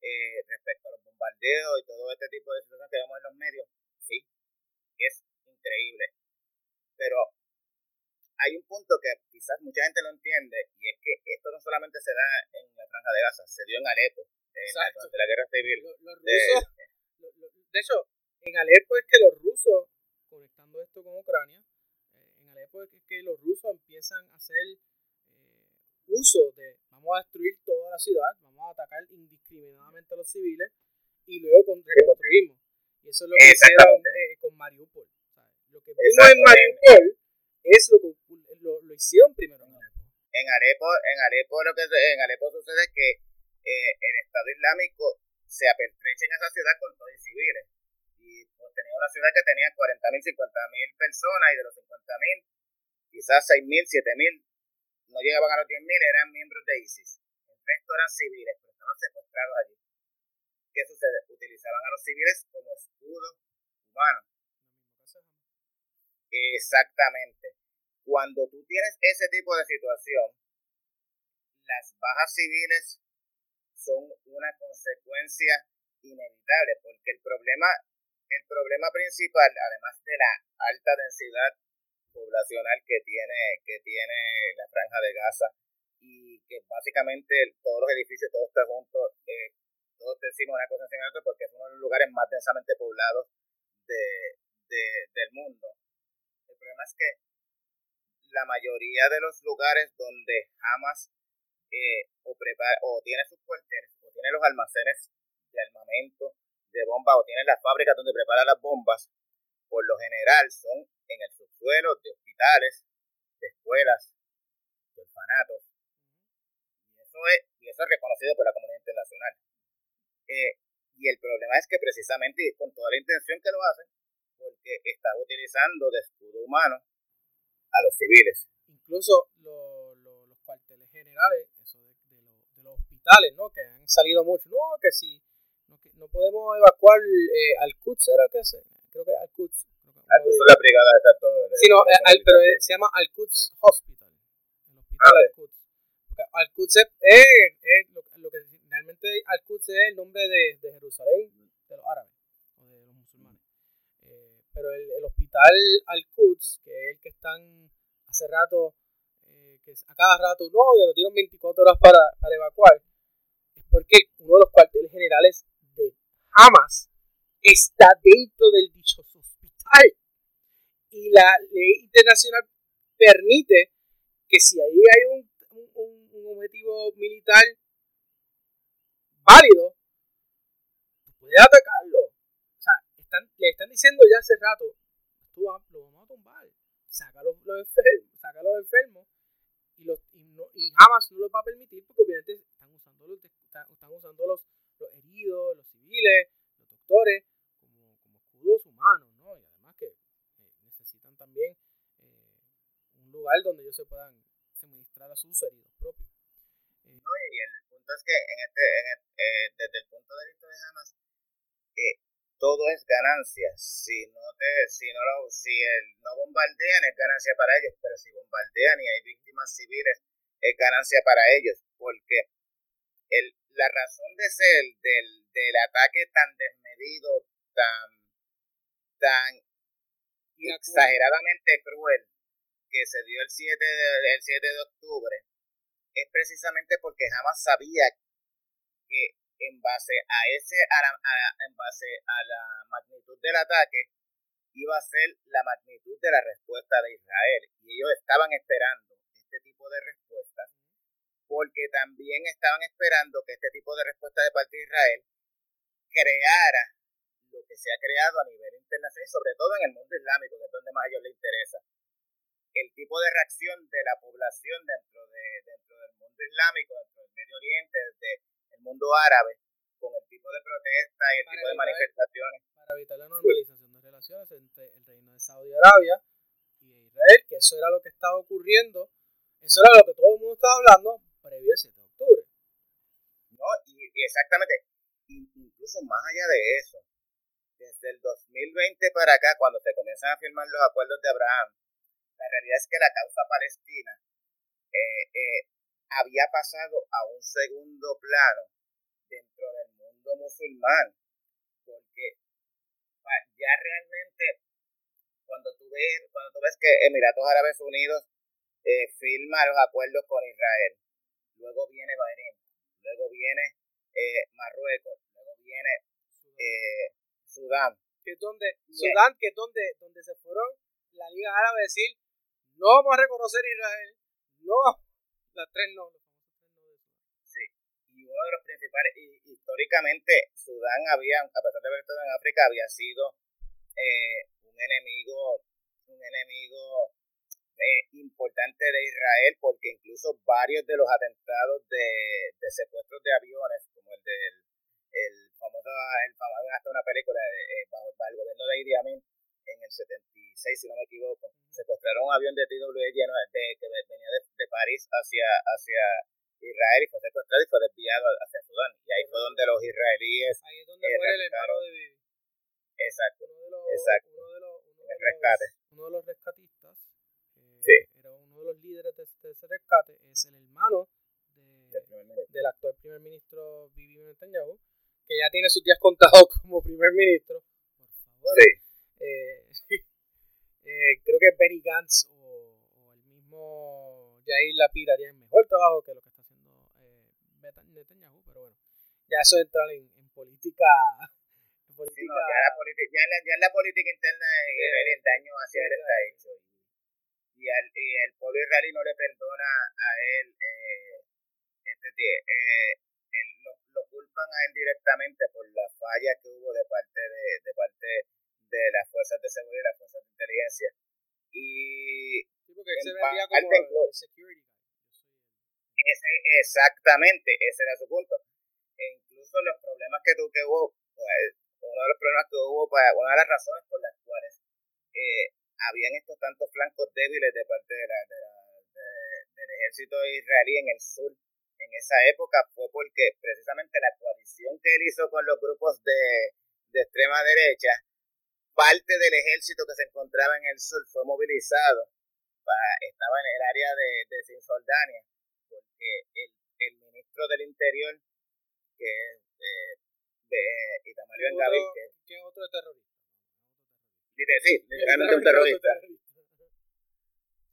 eh, respecto a los bombardeos y todo este tipo de situaciones que vemos en los medios, sí, es increíble. Pero hay un punto que quizás mucha gente no entiende y es que esto no solamente se da en la franja de Gaza, se dio en Alepo, de la guerra civil. Los, rusos, de, hecho, en Alepo es que los rusos, conectando esto con Ucrania, eh, en Alepo es que los rusos empiezan a hacer eh, uso de vamos a destruir toda la ciudad, vamos a atacar indiscriminadamente a los civiles y luego reconstruimos. Y eso es lo que hicieron eh, con Mariupol. Lo que vimos en Mariupol es lo que lo, lo hicieron primero en Alepo. En Alepo, en Alepo lo que en Alepo sucede es que eh, el Estado Islámico se apertrecha en esa ciudad con todos civiles. Y pues, tenía una ciudad que tenía 40.000, 50.000 personas y de los 50.000, quizás 6.000, 7.000, no llegaban a los 10.000, eran miembros de ISIS. Resto eran civiles, pero estaban secuestrados allí. ¿Qué sucede? Utilizaban a los civiles como escudo humano. Exactamente. Cuando tú tienes ese tipo de situación, las bajas civiles son una consecuencia inevitable, porque el problema, el problema principal, además de la alta densidad poblacional que tiene, que tiene la franja de Gaza y que básicamente todos los edificios, todo está junto, eh, todos decimos una cosa sin otra porque es uno de los lugares más densamente poblados de, del mundo. El problema es que la mayoría de los lugares donde Hamas eh, o, prepara, o tiene sus cuarteles o tiene los almacenes de armamento, de bombas o tiene las fábricas donde prepara las bombas, por lo general son en el subsuelo de hospitales, de escuelas, de orfanatos. Y eso es, y eso es reconocido por la comunidad internacional. Eh, y el problema es que precisamente, con toda la intención que lo hacen, porque está utilizando de escudo humano a los civiles. Incluso los cuarteles generales, eso de, de, los hospitales, ¿no? Que han salido mucho, no, que si no, que no podemos evacuar eh, al Quds, ¿era que se? Creo que al Quds. Al-Quds es la brigada de todo. Sí, no, al, pero se llama Al-Quds Hospital. El hospital ah, Al-Quds. Al-Quds es, es, lo, lo, que realmente Al-Quds es el nombre de, Jerusalén, de los árabes, o de los musulmanes. Eh, pero el, hospital Al-Quds, que es el que están hace rato, eh, que a cada rato, no, que lo tienen 24 horas para, para evacuar, es porque uno de los cuarteles generales de Hamas está dentro del dichoso hospital. Y la ley internacional permite que si ahí hay un, objetivo militar válido, puedes atacarlo. O sea, le están diciendo ya hace rato, tú lo vamos a tumbar, saca los, enfermos, saca los enfermos y, los, y, jamás no los va a permitir porque obviamente están usando los, están, usando los, los heridos, los civiles, los doctores como, como escudos humanos, ¿no? Y además que eh, necesitan también eh, un lugar donde ellos se puedan suministrar a sus heridos propios. No, y el punto es que en este, en eh, desde el punto de vista de Hamas, eh, todo es ganancia. Si no te, si no lo, si el, no bombardean es ganancia para ellos, pero si bombardean y hay víctimas civiles es ganancia para ellos, porque el, la razón de ser del, del ataque tan desmedido, tan, tan exageradamente cruel que se dio el 7 de, el 7 de octubre es precisamente porque jamás sabía que en base a ese a en base a la magnitud del ataque iba a ser la magnitud de la respuesta de Israel. Y ellos estaban esperando este tipo de respuestas porque también estaban esperando que este tipo de respuesta de parte de Israel creara lo que se ha creado a nivel internacional y sobre todo en el mundo islámico que es donde más a ellos les interesa el tipo de reacción de la población dentro de dentro del mundo islámico dentro del Medio Oriente desde el mundo árabe con el tipo de protesta y el tipo de manifestaciones. Para evitar la normalización de relaciones entre el reino de Saudi Arabia y Israel, que eso era lo que estaba ocurriendo, eso era lo que todo el mundo estaba hablando previo al 7 de octubre. No, y, exactamente, incluso más allá de eso, desde el 2020 para acá, cuando se comienzan a firmar los acuerdos de Abraham, la realidad es que la causa palestina eh, eh, había pasado a un segundo plano dentro del mundo musulmán, porque ya realmente cuando tú ves, cuando tú ves que Emiratos Árabes Unidos eh, firma los acuerdos con Israel, luego viene Bahrein, luego viene eh, Marruecos, luego viene Sudán. Que es donde, Sudán, que es donde, donde se fueron la Liga Árabe a decir, no vamos a reconocer Israel, no, las tres no, y uno de los principales, y, históricamente Sudán había, a pesar de haber estado en África, había sido eh, un enemigo, un enemigo eh, importante de Israel, porque incluso varios de los atentados de, secuestros de aviones, como el del el famoso, el famoso hasta una película eh, el gobierno de Idi Amin en el 76, si no me equivoco, secuestraron un avión de TWE lleno de, que venía de, de París hacia, hacia Israel y fue secuestrado y fue desviado hacia Sudán. Y ahí fue donde los israelíes. Ahí es donde muere el hermano de Bibi. Exacto. Uno de los, exacto. Uno de los, uno el rescate. uno de los rescatistas. Eh, sí. Era uno de los líderes de, ese rescate. Es el hermano de, del actual primer ministro Bibi Netanyahu, que ya tiene sus días contados [laughs] como primer ministro. Por favor. [laughs] Eh, eh, creo que Benny Gantz o, el mismo Jair Lapid harían mejor trabajo que lo que está haciendo Netanyahu, pero bueno, ya eso entra en, en política [laughs] política. ya, la política ya, la, ya la política interna el daño hacia él está hecho. Y, al, y el pueblo israelí no le perdona a él, eh, este, eh, lo, lo, culpan a él directamente por la falla que hubo de parte de, de parte de las fuerzas de seguridad y las fuerzas de inteligencia. Y sí, porque él se vendía como security ese, exactamente, ese era su punto. E incluso los problemas que, tu, que hubo, pues, uno de los problemas que hubo, para, una de las razones por las cuales eh, habían estos tantos flancos débiles de parte de la, del ejército israelí en el sur en esa época fue porque precisamente la coalición que él hizo con los grupos de, de extrema derecha, parte del ejército que se encontraba en el sur fue movilizado, para, estaba en el área de, de Cisjordania, porque el, el ministro del Interior, que eh, de Itamar Ben David. Que, ¿Qué otro terrorista? Sí, literalmente un terrorista.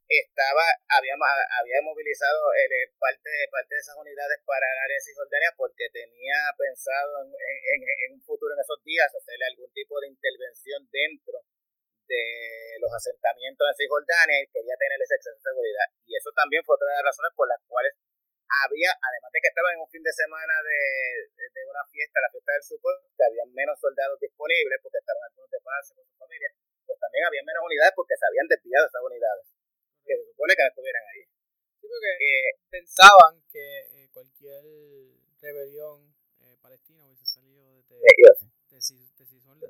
Estaba, había, había movilizado el, eh, parte, parte de esas unidades para el área de Cisjordania porque tenía pensado en, en, un futuro, en esos días, hacerle algún tipo de intervención dentro de los asentamientos en Cisjordania y quería tener ese exceso de seguridad. Y eso también fue otra de las razones por las cuales había, además de que estaba en un fin de semana de, de una fiesta, la fiesta del Super, que había menos soldados disponibles porque estaban algunos de paz con su familia, pues también había menos unidades porque se habían desviado esas unidades, que se supone que no estuvieran ahí. Sí, porque eh, pensaban que eh, cualquier rebelión eh, palestina hubiese salido de, de,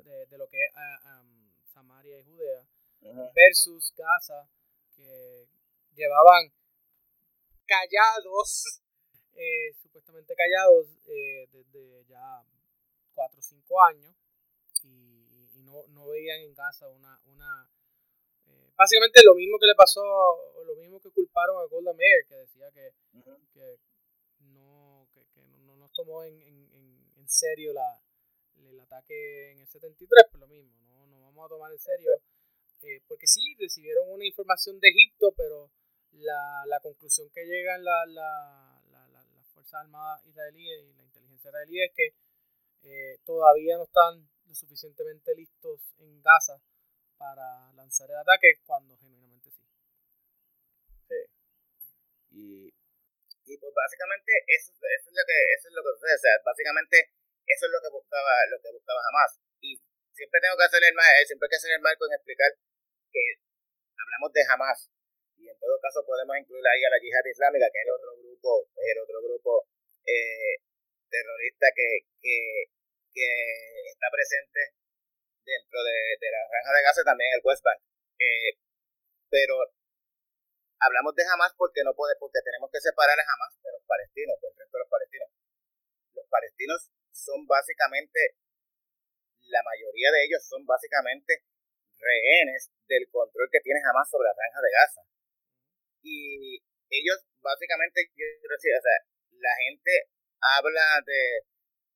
de, de, lo que es um, Samaria y Judea versus Gaza, que llevaban callados, [laughs] eh, supuestamente callados eh, desde ya 4 o 5 años y, no, no, veían en casa una... una básicamente lo mismo que le pasó, lo mismo que culparon a Golda Meir, que decía que, que, no, que, no nos tomó en, en, en serio la, el ataque en el 73, pues lo mismo, no nos vamos a tomar en serio. porque sí, recibieron una información de Egipto, pero la, la conclusión que llegan la, la, la, las Fuerzas Armadas israelíes y la inteligencia israelí es que eh, todavía no están lo suficientemente listos en Gaza para lanzar el ataque cuando genuinamente sí. Sí. Y, y pues básicamente eso, eso, es lo que eso es lo que sucede, o sea, básicamente eso es lo que buscaba lo que buscaba jamás y siempre tengo que hacer el siempre hay que hacer el marco en explicar que hablamos de jamás y en todo caso podemos incluir ahí a la yihad islámica, que es el otro grupo, el otro grupo eh, terrorista que, que, que, está presente dentro de, de, la franja de Gaza, también el West Bank. Eh, pero hablamos de Hamas porque no puede, porque tenemos que separar a Hamas de los palestinos, del resto de los palestinos. Los palestinos son básicamente, la mayoría de ellos son básicamente rehenes del control que tiene Hamas sobre la franja de Gaza y ellos básicamente, o sea, la gente habla de,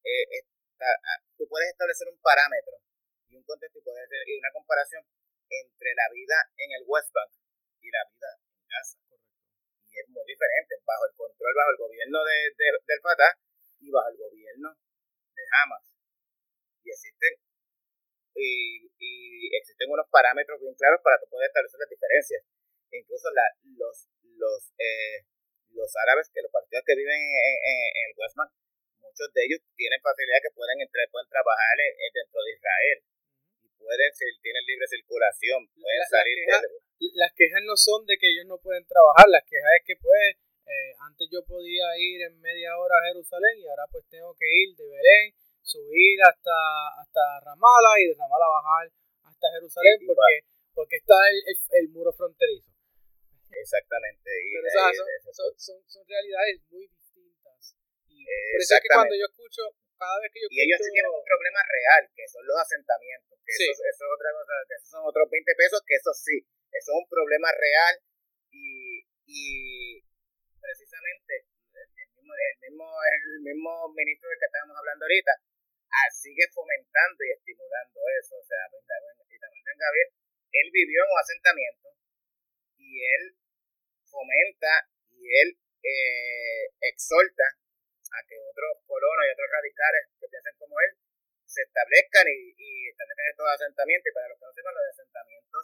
eh, ah, tú puedes establecer un parámetro y un contexto y, puedes, y una comparación entre la vida en el West Bank y la vida en Gaza. Y es muy diferente, bajo el control, bajo el gobierno de, del Fatah y bajo el gobierno de Hamas. Y existen y, y existen unos parámetros bien claros para puedas establecer las diferencias incluso la, los, los, eh, los árabes, que los partidos que viven en, en, el West Bank, muchos de ellos tienen facilidad que pueden entrar, pueden trabajar dentro de Israel pueden, si tienen libre circulación, pueden salir Las quejas no son de que ellos no pueden trabajar, las quejas es que pues eh, antes yo podía ir en media hora a Jerusalén y ahora pues tengo que ir de Belén, subir hasta, hasta Ramala y de Ramala bajar hasta Jerusalén porque, porque está el muro fronterizo. Exactamente. son, son, son, realidades muy distintas. Y por eso es que cuando yo escucho, cada vez que yo. Y ellos tienen un problema real, que son los asentamientos. Que eso, eso, es otra cosa, que esos son otros 20 pesos, que eso sí, eso es un problema real. Y, y precisamente el mismo el mismo, el mismo ministro del que estábamos hablando ahorita, ah, sigue fomentando y estimulando eso. O sea, Itamar Gabriel, él vivió en un asentamiento y él fomenta y él eh, exhorta a que otros colonos y otros radicales que piensen como él se establezcan y, y establezcan estos asentamientos. Y para los que no sepan, los asentamientos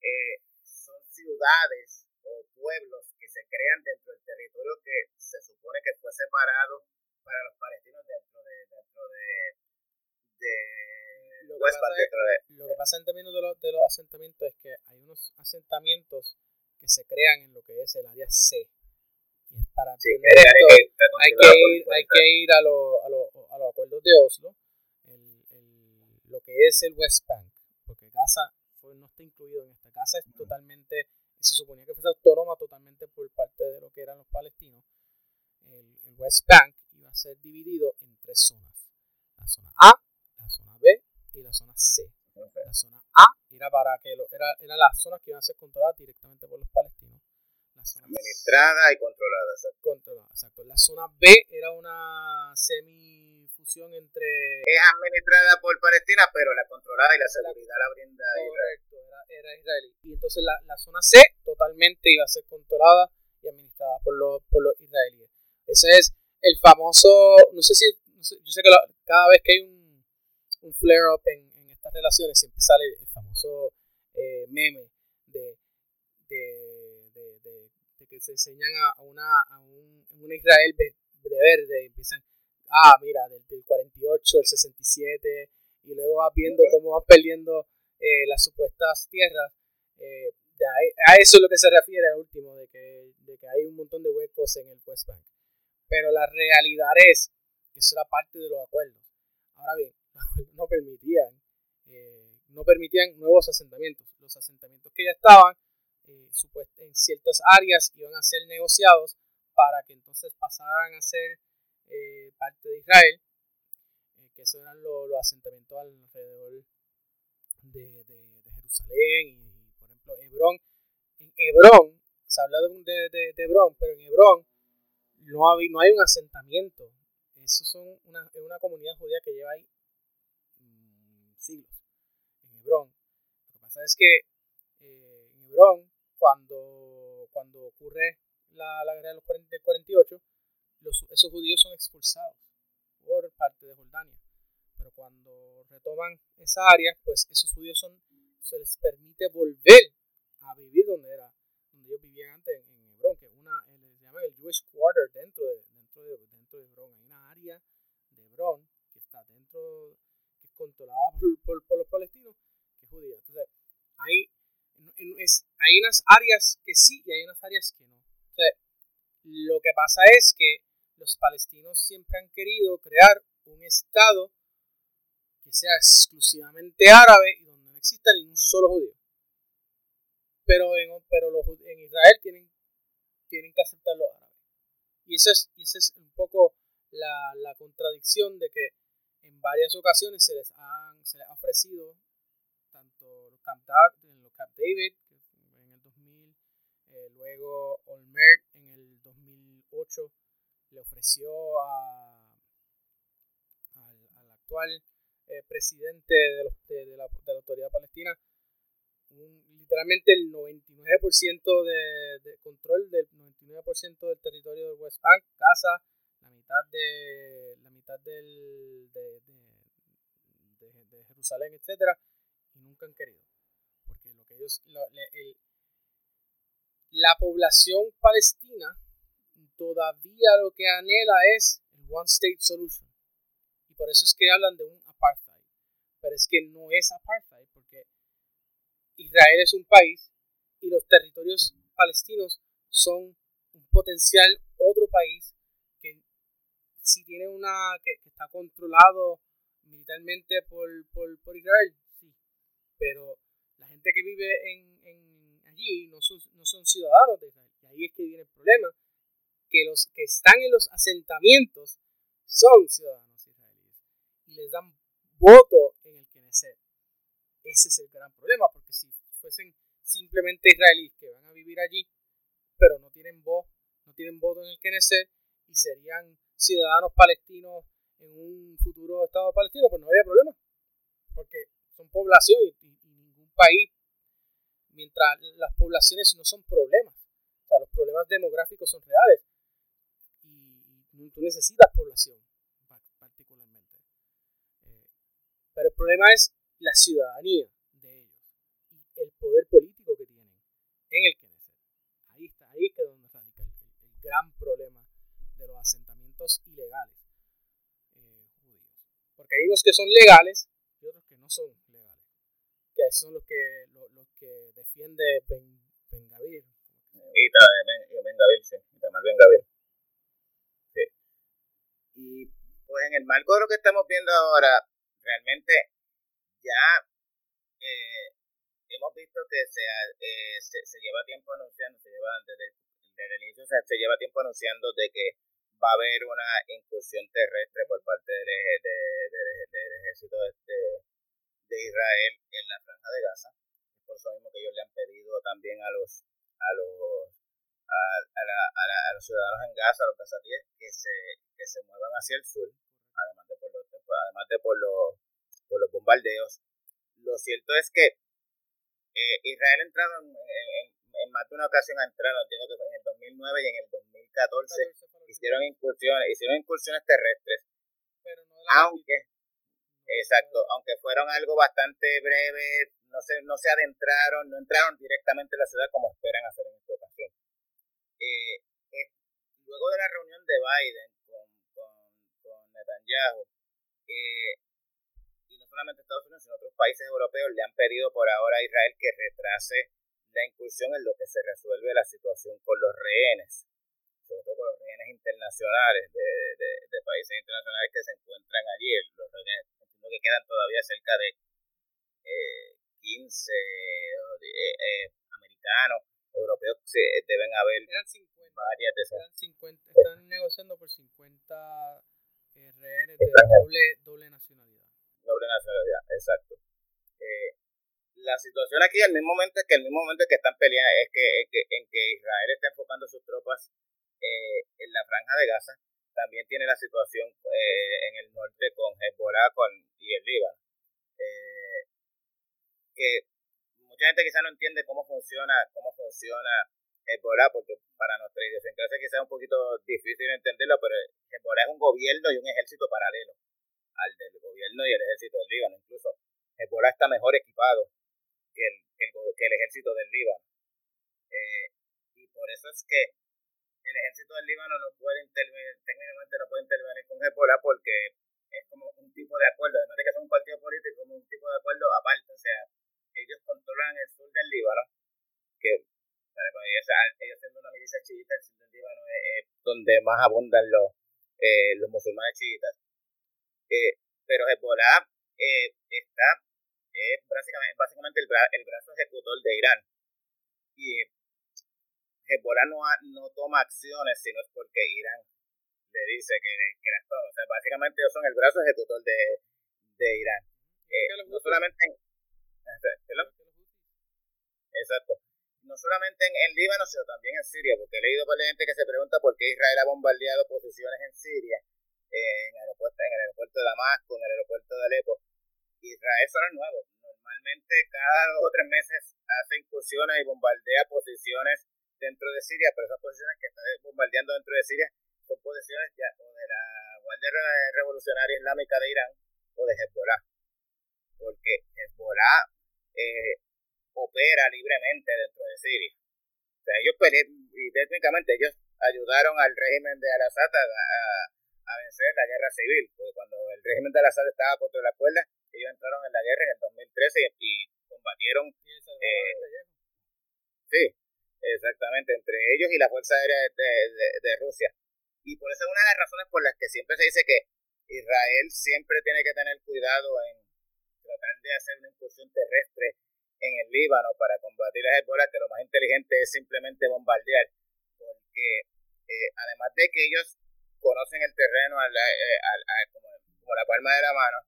eh, son ciudades o pueblos que se crean dentro del territorio que se supone que fue separado para los palestinos dentro de dentro de, de lo, que pasa lo que pasa en términos de los, de los asentamientos es que hay unos asentamientos que se crean en lo que es el área C y es para sí, esto, hay que ir hay que ir a, lo, a, lo, a los acuerdos de Oslo el, el, lo que es el West Bank porque Gaza fue, no está incluido en esta Gaza es totalmente se suponía que fuese autónoma totalmente por parte de lo que eran los palestinos, el, West Bank iba a ser dividido en tres zonas. La zona A, la zona B y la zona C. La zona A era para que lo, era, era las zonas que iban a ser controladas directamente por los palestinos. La zona Administrada y controlada. Exacto. Controlada, exacto. La zona B era una semifusión entre... Es administrada por Palestina, pero la controlada y la seguridad la, brinda Correcto, era, era israelí. Y entonces la, la zona C totalmente iba a ser controlada y administrada por los, por los israelíes. Ese es el famoso, no sé si, yo sé que cada vez que hay un, un flare-up en, en, estas relaciones siempre sale el famoso eh, meme de, que se enseñan a, una, a un, una Israel de, verde empiezan, ah, mira, del, del 48, el 67, y luego vas viendo cómo van perdiendo eh, las supuestas tierras. Eh, a eso es lo que se refiere al último, de que, de que hay un montón de huecos en el West Bank. Pero la realidad es que eso era parte de los acuerdos. Ahora bien, [laughs] no permitían, eh, no permitían nuevos asentamientos. Los asentamientos que ya estaban eh, en ciertas áreas iban a ser negociados para que entonces pasaran a ser eh, parte de Israel, que esos eran los, asentamientos alrededor de, de Jerusalén y Hebrón, en Hebrón, se habla de, de, de, Hebrón, pero en Hebrón no hay, no hay un asentamiento. Eso son una, es una comunidad judía que lleva ahí mmm, siglos. En Hebrón. Lo que pasa es que eh, en Hebrón, cuando, cuando ocurre la, la guerra de los 40, del 48, los, esos judíos son expulsados por parte de Jordania. Pero cuando retoman esa área, pues esos judíos son, se les permite volver a vivir donde era, donde ellos vivían antes en, Hebrón, que una, eh, se llama el Jewish Quarter dentro de, dentro de, dentro de Hebrón. Hay una área de Hebrón que está dentro, que es controlada por, por, los palestinos, que es judía. Entonces, hay, unas áreas que sí y hay unas áreas que no. Lo que pasa es que los palestinos siempre han querido crear un estado que sea exclusivamente árabe y donde no exista ningún solo judío pero en, pero los, en Israel tienen, tienen que aceptar los árabes. Y eso es, un poco la, contradicción de que en varias ocasiones se les, han, se les ha ofrecido tanto los los Camp David en el 2000, eh, luego Olmert en el 2008 le ofreció a, al, al actual eh, presidente de, los, de, la, de la autoridad palestina literalmente el 99% de, de, control del 99% del territorio del West Bank, Gaza, la mitad de la mitad del, de, de, Jerusalén, etcétera, y nunca han querido, la población palestina todavía lo que anhela es el one state solution. Y por eso es que hablan de un apartheid, pero es que no es apartheid porque Israel es un país y los territorios palestinos son un potencial otro país que si tiene una que, está controlado militarmente por, por, por, Israel, sí, pero que vive en, en allí no son, no son ciudadanos de Israel. Y ahí es que viene el problema, que los que están en los asentamientos son ciudadanos israelíes y les dan voto en el Knesset. Ese es el gran problema, porque si fuesen simplemente israelíes que van a vivir allí, pero no tienen voz, no tienen voto en el Knesset, y serían ciudadanos palestinos en un futuro Estado palestino, pues no habría problema. Porque son población y, ningún país, mientras las poblaciones no son problemas, o sea, los problemas demográficos son reales y tú necesitas población particularmente. Eh, pero el problema es la ciudadanía de ellos y el poder político que tienen en el Knesset. Ahí está, ahí es donde radica el, gran problema de los asentamientos ilegales eh, judíos. Porque hay unos que son legales y otros que no son legales. Que son los que, defiende Ben, ben Gavir. Y Ben Gavir, sí. Ben Gavir. Sí. Y pues en el marco de lo que estamos viendo ahora, realmente ya eh, hemos visto que se, eh, se, se, lleva tiempo anunciando, se lleva desde, el inicio se, se, lleva tiempo anunciando de que va a haber una incursión terrestre por parte del, de, de, del ejército de, de, Israel en la franja de Gaza. por eso mismo que ellos le han pedido también a los a los a, a, la, a, los en a los gazatíes, que se, que se muevan hacia el sur, además de por los, además de por los, por los bombardeos. Lo cierto es que eh, Israel ha entrado en, en, más de una ocasión, ha entrado, entiendo que fue en el 2009 y en el 2014, hicieron incursiones, hicieron incursiones terrestres, aunque, exacto, aunque fueron algo bastante breve, no se, no se adentraron, no entraron directamente en la ciudad como esperan hacer en esta ocasión. Eh, eh, luego de la reunión de Biden con, con, con Netanyahu, eh, solamente Estados Unidos, sino otros países europeos le han pedido por ahora a Israel que retrase la incursión en lo que se resuelve la situación con los rehenes, sobre todo con los rehenes internacionales de, países internacionales que se encuentran allí. Los rehenes, que quedan todavía cerca de eh, 15 situación aquí al mismo momento es que el mismo momento que están peleando es que, en que Israel está enfocando sus tropas eh, en la franja de Gaza, también tiene la situación eh, en el norte con Hezbollah con, y el Líbano. que mucha gente quizá no entiende cómo funciona, cómo funciona Hezbollah, porque para nuestra idiosincrasia quizá es un poquito difícil entenderlo, pero Hezbollah es un gobierno y un ejército paralelo al del gobierno y el ejército del Líbano. Incluso Hezbollah está mejor equipado que el, que el, ejército del Líbano. Eh, y por eso es que el ejército del Líbano no puede intervenir, técnicamente no puede intervenir con Hezbollah porque es como un tipo de acuerdo, además de que son un partido político, como un tipo de acuerdo aparte. O sea, ellos controlan el sur del Líbano, que para ellos, ellos siendo una milicia chiita, el sur del Líbano es, donde más abundan los, eh, los musulmanes chiitas. Eh, pero Hezbollah eh, está es básicamente, básicamente el, el, brazo ejecutor de Irán. Y Hezbollah no, no toma acciones si no es porque Irán le dice que, que las toma. O sea, básicamente ellos son el brazo ejecutor de, de Irán. Eh, no solamente en, Exacto. No solamente en, en, Líbano, sino también en Siria, porque he leído por gente que se pregunta por qué Israel ha bombardeado posiciones en Siria en, el aeropuerto, en el aeropuerto de Damasco, en el aeropuerto de Alepo. Israel son nuevos. Normalmente cada dos o tres meses hace incursiones y bombardea posiciones dentro de Siria, pero esas posiciones que está bombardeando dentro de Siria son posiciones ya o de la Guardia Revolucionaria Islámica de Irán o de Hezbollah. Porque Hezbollah eh, opera libremente dentro de Siria. O sea, ellos y técnicamente ellos ayudaron al de a, a vencer la guerra civil, porque cuando el régimen de Al-Assad estaba contra la cuerda, ellos entraron en la guerra en el 2013 y, combatieron. Eh, sí, exactamente, entre ellos y la Fuerza Aérea de, de, Rusia. Y por eso es una de las razones por las que siempre se dice que Israel siempre tiene que tener cuidado en tratar de hacer una incursión terrestre en el Líbano para combatir a Hezbollah, que lo más inteligente es simplemente bombardear, porque eh, además de que ellos conocen el terreno eh, como, la palma de la mano,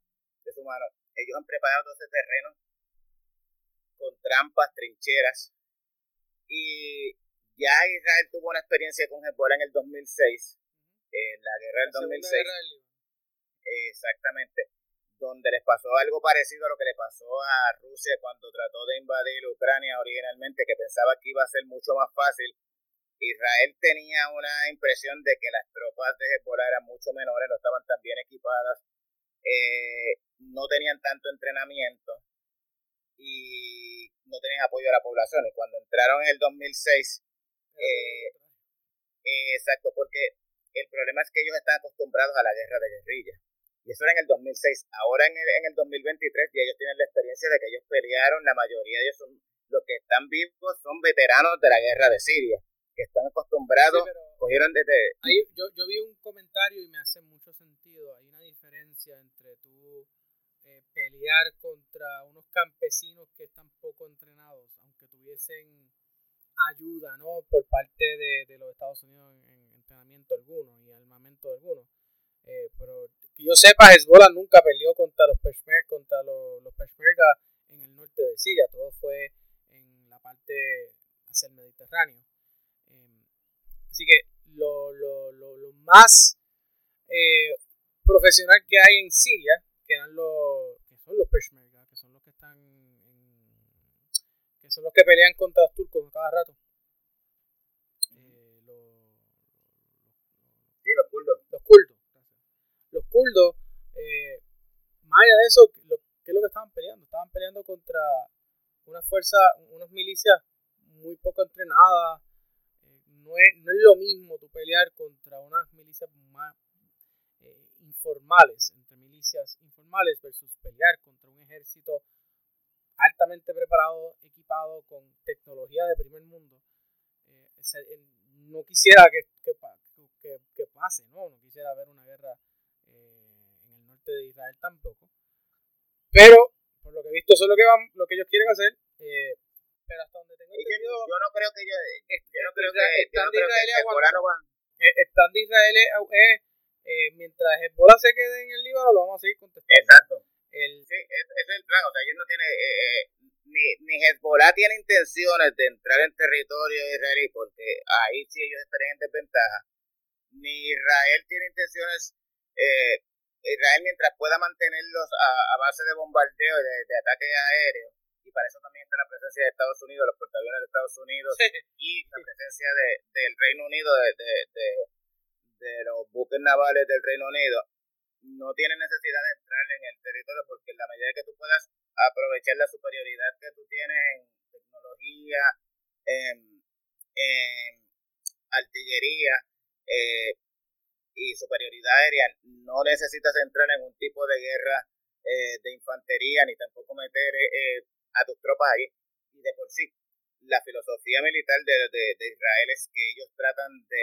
de su mano. Ellos han preparado todo ese terreno con trampas, trincheras. Y ya Israel tuvo una experiencia con Hezbollah en el 2006, en la guerra del 2006. Exactamente. Donde les pasó algo parecido a lo que le pasó a Rusia cuando trató de invadir Ucrania originalmente, que pensaba que iba a ser mucho más fácil. Israel tenía una impresión de que las tropas de Hezbollah eran mucho menores, no estaban tan bien equipadas, eh, no tenían tanto entrenamiento y no tenían apoyo de la población. Y cuando entraron en el 2006, eh, eh, exacto, porque el problema es que ellos están acostumbrados a la guerra de guerrilla. Y eso era en el 2006. Ahora en el, en el 2023 ya ellos tienen la experiencia de que ellos pelearon, la mayoría de ellos son, los que están vivos son veteranos de la guerra de Siria, que están acostumbrados, cogieron desde... Ahí yo, yo vi un comentario y me hace mucho sentido. Hay una diferencia entre tú eh, pelear contra unos campesinos que están poco entrenados, aunque tuviesen ayuda ¿no? por parte de, de los Estados Unidos en, entrenamiento alguno y armamento alguno. Eh, pero que yo sepa, Hezbollah nunca peleó contra los Peshmerga, contra los, los Peshmerga en el norte de Siria, todo fue en la parte hacia el Mediterráneo. Eh, así que lo, lo, lo, lo más eh, profesional que hay en Siria, que, eran los, que son los Peshmerga, que son los que están que son los que pelean contra los turcos cada rato. Eh, los, sí, los kurdos. Los kurdos. Los kurdos, eh, más allá de eso, lo, ¿qué es lo que estaban peleando? Estaban peleando contra una fuerza, unas milicias muy poco entrenadas. Eh, no, es, no es lo mismo tú pelear contra unas milicias más eh, informales, entre milicias informales, versus pelear contra un ejército altamente preparado, equipado con tecnología de primer mundo. Eh, no quisiera que, que, que, pase, ¿no? No quisiera ver una guerra eh, en el norte de Israel tampoco. Pero, por lo que he visto, eso es lo que, van, lo que ellos quieren hacer. Eh, pero hasta donde tengo entendido... Yo, no creo que ellos... Yo no creo que... Están de Israel de Israel eh, mientras Hezbollah se quede en el Líbano, lo vamos a seguir contestando. Exacto. El, sí, ese es el plan. O sea, ellos no tienen. Eh, eh, ni, ni Hezbollah tiene intenciones de entrar en territorio israelí, porque ahí sí ellos estarían en desventaja. Ni Israel tiene intenciones. Eh, Israel, mientras pueda mantenerlos a, a base de bombardeo y de, de ataque aéreo, y para eso también está la presencia de Estados Unidos, los portaaviones de Estados Unidos y la presencia de, del Reino Unido, de, de, de, de los buques navales del Reino Unido, no tiene necesidad de entrar en el territorio porque en la medida que tú puedas aprovechar la superioridad que tú tienes en tecnología, en, en artillería eh, y superioridad aérea, no necesitas entrar en un tipo de guerra eh, de infantería ni tampoco meter eh, a tus tropas ahí. Y de por sí, la filosofía militar de, de, de Israel es que ellos tratan de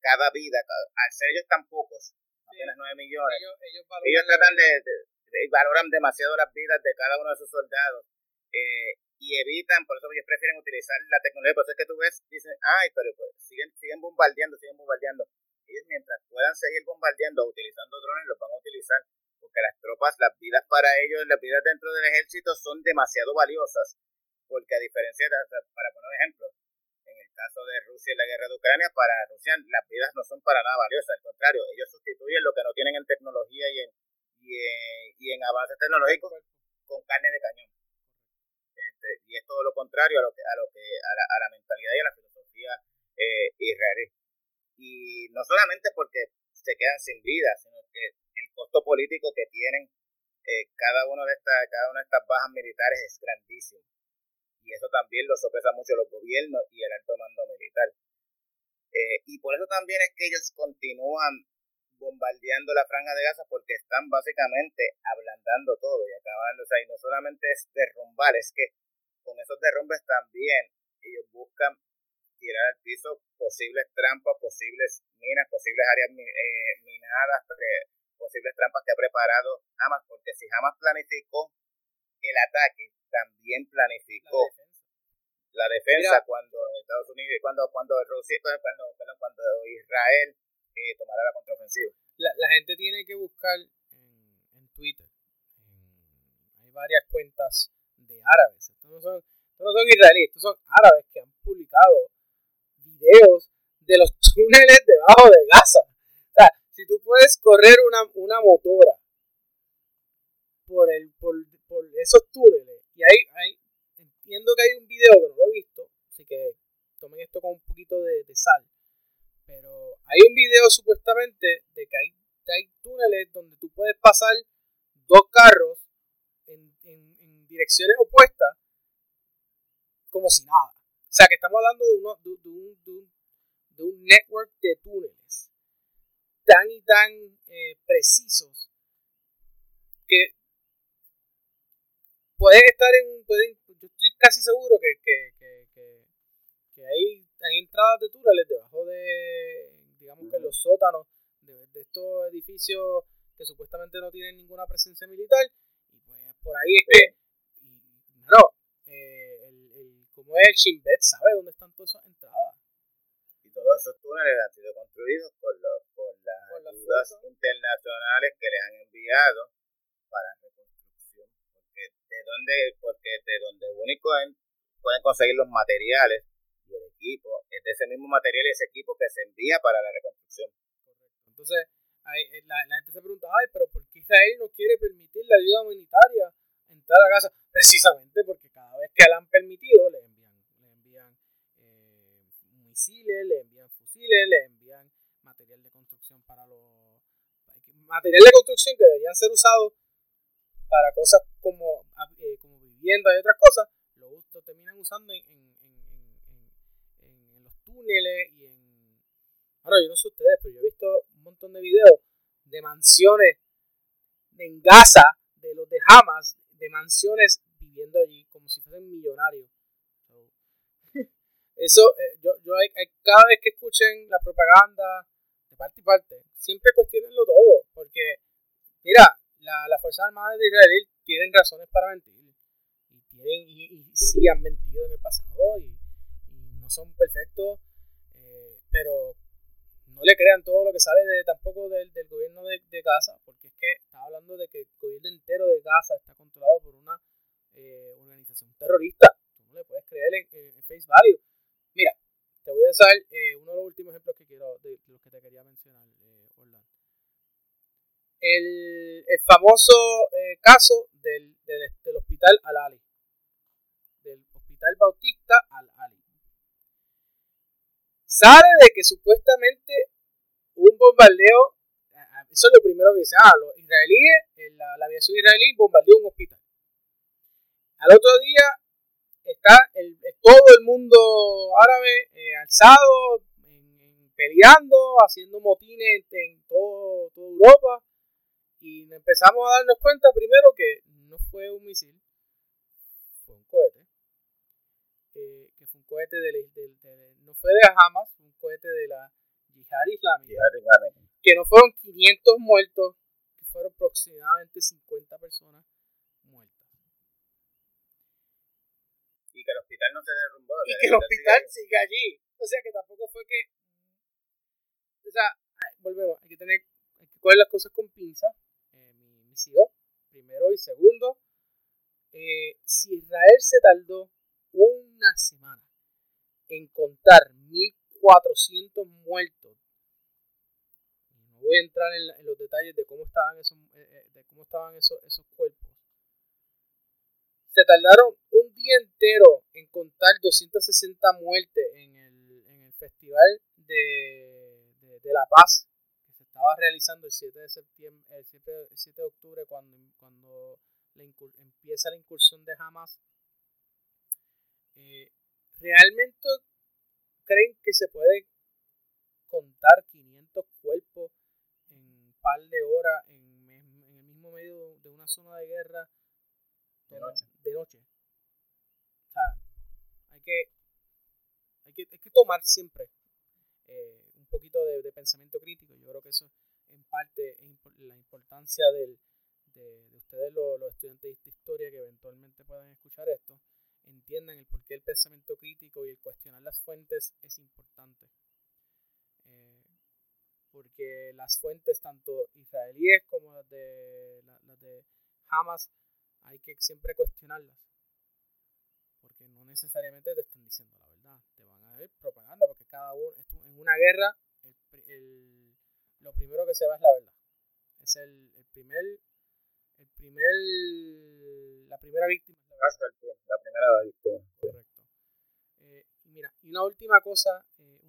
cada vida, al ser ellos tan pocos, apenas 9 millones. Ellos, ellos, ellos tratan de, valoran demasiado las vidas de cada uno de sus soldados eh, y evitan, por eso ellos prefieren utilizar la tecnología. Por eso es que tú ves, dicen, ay, pero pues, siguen, siguen bombardeando, siguen bombardeando. Ellos mientras puedan seguir bombardeando, utilizando drones, los van a utilizar, porque las tropas, las vidas para ellos, las vidas dentro del ejército son demasiado valiosas, porque a diferencia de, para poner un ejemplo, caso de Rusia y la guerra de Ucrania, para Rusia las vidas no son para nada valiosas, al contrario, ellos sustituyen lo que no tienen en tecnología y en, y en, y en avances tecnológicos con carne de cañón. Este, y es todo lo contrario a lo que a lo que a la, a la mentalidad y a la filosofía eh, israelí. Y no solamente porque se quedan sin vida, sino que el costo político que tienen eh, cada uno de estas cada una de estas bajas militares es grandísimo y eso también lo sopesa mucho los gobiernos y el alto mando militar. Eh, y por eso también es que ellos continúan bombardeando la franja de Gaza porque están básicamente ablandando todo y acabando, o sea, y no solamente es derrumbar, es que con esos derrumbes también ellos buscan tirar al piso posibles trampas, posibles minas, posibles áreas eh, minadas, posibles trampas que ha preparado Hamas, porque si Hamas planificó el ataque, también planificó la defensa, cuando Estados Unidos, cuando cuando Rusia, cuando, cuando Israel eh, tomara la contraofensiva. La, la, gente tiene que buscar en, en Twitter. En, hay varias cuentas de árabes. Estos no, son, estos no son israelíes, estos son árabes que han publicado videos de los [laughs] túneles debajo de Gaza. Si tú puedes correr una, una motora por, el, por, por esos túneles, y hay, hay, entiendo que hay un video que no lo he visto, así que tomen esto con un poquito de, sal, pero hay un video supuestamente de que hay, hay túneles donde tú puedes pasar dos carros en, en, direcciones opuestas como si nada. O sea que estamos hablando de, uno, de, de, un, de un network de túneles tan y tan eh, precisos que pueden estar en pueden yo estoy casi seguro que, que, que, que, que hay, hay, entradas de túneles debajo de digamos que los sótanos de, de, estos edificios que supuestamente no tienen ninguna presencia militar y pues por ahí es que no, eh, el, el, como es el Shin Bet sabe dónde están todas esas entradas todos esos túneles han sido construidos por los por las por ayudas la internacionales que les han enviado para reconstrucción porque de donde porque de donde único pueden conseguir los materiales y el equipo es de ese mismo material y ese equipo que se envía para la reconstrucción. Entonces hay, eh, la, la, gente se pregunta ay pero por qué Israel no quiere permitir la ayuda humanitaria entrar a Gaza precisamente porque cada vez que la han permitido le envían le envían eh, misiles le envían fusiles le envían material de construcción para los material de construcción que deberían ser usados para cosas como, eh, como vivienda y otras cosas, lo, lo terminan usando en, en, los túneles y en... Bueno, yo no sé ustedes, pero yo he visto un montón de videos de mansiones en Gaza, de los de Hamas, de mansiones viviendo allí como si fuesen millonarios. Eso, eh, yo, yo hay, cada vez que escuchen la propaganda de parte y parte, siempre cuestionenlo todo, porque, mira, la, la Fuerza Armada de Israel tienen razones para mentir, y tienen, y, y sí han mentido en el pasado, y, no son perfectos, eh, pero no le crean todo lo que sale de, tampoco del, gobierno de, Gaza, porque es que está hablando de que el gobierno entero de Gaza está controlado por una eh, organización terrorista. No le puedes creer en face value. Mira, te voy a dar eh, uno de los últimos ejemplos que quiero, que te quería mencionar, eh, Orlando. El, el famoso eh, caso del, del, del, hospital Al-Ali, del hospital Bautista Al-Ali. Sale de que supuestamente un bombardeo, eso es lo primero que dice, ah, los israelíes, la, la aviación israelí bombardeó un hospital. Al otro día está el, todo el mundo árabe eh, alzado, peleando, haciendo motines en, todo, toda Europa. Y empezamos a darnos cuenta primero que no fue un misil, fue un cohete. Eh, que fue un cohete de, de, de, no fue de Hamas, fue un cohete de la Yihad Islámica. Que no fueron 500 muertos, que fueron aproximadamente 50 personas y que el hospital no se derrumbó. Y que el hospital sigue, allí. O sea que tampoco fue que. O sea, volvemos, hay que tener, hay que coger las cosas con pinza. Eh, mi, mi sigo, primero y segundo. Eh, si Israel se tardó una semana en contar 1400 muertos, no voy a entrar en, en los detalles de cómo estaban esos, eh, de cómo estaban esos, esos cuerpos tardaron un día entero en contar 260 muertes en el, en el Festival de, de, La Paz que se estaba realizando el 7 de septiembre, el 7, el 7 de octubre cuando, cuando empieza la incursión de Hamas. Eh, ¿Realmente creen que se puede contar 500 cuerpos en un par de horas en, en el mismo medio de una zona de guerra? De noche. O sea, hay que, hay que, hay que tomar siempre eh, un poquito de, pensamiento crítico. Yo creo que eso en parte es la importancia del, de, de, ustedes, los, los, estudiantes de historia, que eventualmente puedan escuchar esto, entiendan el por qué el pensamiento crítico y el cuestionar las fuentes es importante. Eh, porque las fuentes, tanto israelíes como las de, las de Hamas, hay que siempre cuestionarlas. Porque no necesariamente te están diciendo la verdad. Te van a ver propaganda, porque cada uno, en una guerra, el, el, lo primero que se va es la verdad. Es el, el primer, el primer, la primera víctima. La primera víctima. Correcto. Eh, mira, y una última cosa, eh,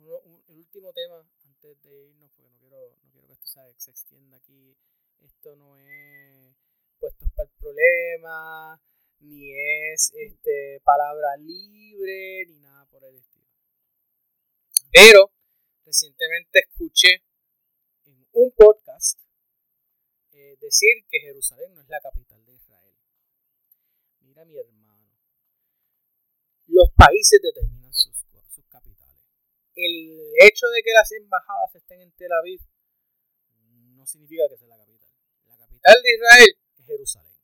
el último tema antes de irnos, porque no quiero, no quiero que esto se, se extienda aquí. Esto no es puestos para el problema, ni es este, palabra libre, ni nada por el estilo. Pero recientemente escuché en un podcast eh, decir que Jerusalén no es la capital de Israel. Mira mi hermano, los países determinan sus, sus capitales. El hecho de que las embajadas estén en Tel Aviv no significa que sea la capital. La capital de Israel Jerusalén.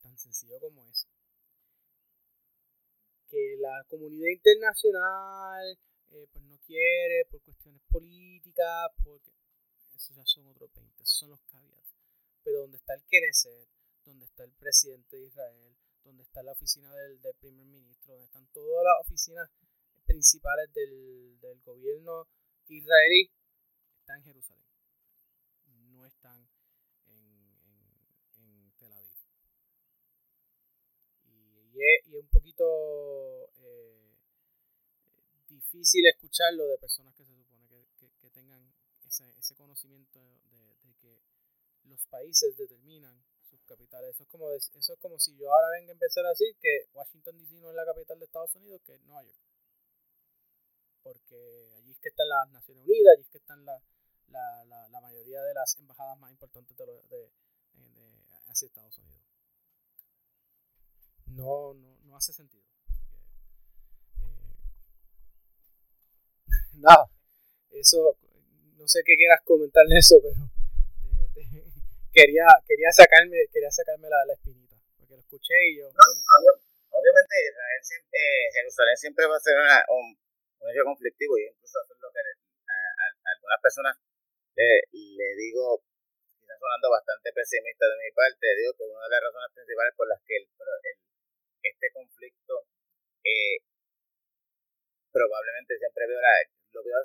Tan sencillo como eso. Que la comunidad internacional eh, pues no quiere por cuestiones políticas, porque esos ya son otros 20, esos son los caveats. Pero donde está el Knesset, donde está el presidente de Israel, donde está la oficina del, primer ministro, donde están todas las oficinas principales del, del gobierno israelí, están en Jerusalén. No están en, en, en Tel Aviv. Y, es, un poquito difícil escucharlo de personas que se supone que, que, tengan ese, ese conocimiento de, de, que los países determinan sus capitales. Eso es como eso es como si yo ahora venga a empezar a decir que Washington DC no es la capital de Estados Unidos, que es Nueva York. Porque allí es que están las Naciones Unidas, allí es que están la, la, la, la mayoría de las embajadas más importantes de, de, de, hacia Estados Unidos. No, no, no hace sentido. [laughs] nada, eso, no sé qué quieras comentar de eso, pero [laughs] quería, quería sacarme, quería sacarme la, la, espinita, porque lo escuché y yo... No, obviamente Israel siempre, eh, Jerusalén siempre va a ser una, un, un hecho conflictivo y incluso eso es lo que a, algunas personas eh, le digo, quizás sonando bastante pesimista de mi parte, digo que una de las razones principales por las que el, el, este conflicto eh, probablemente siempre veo la, lo veo,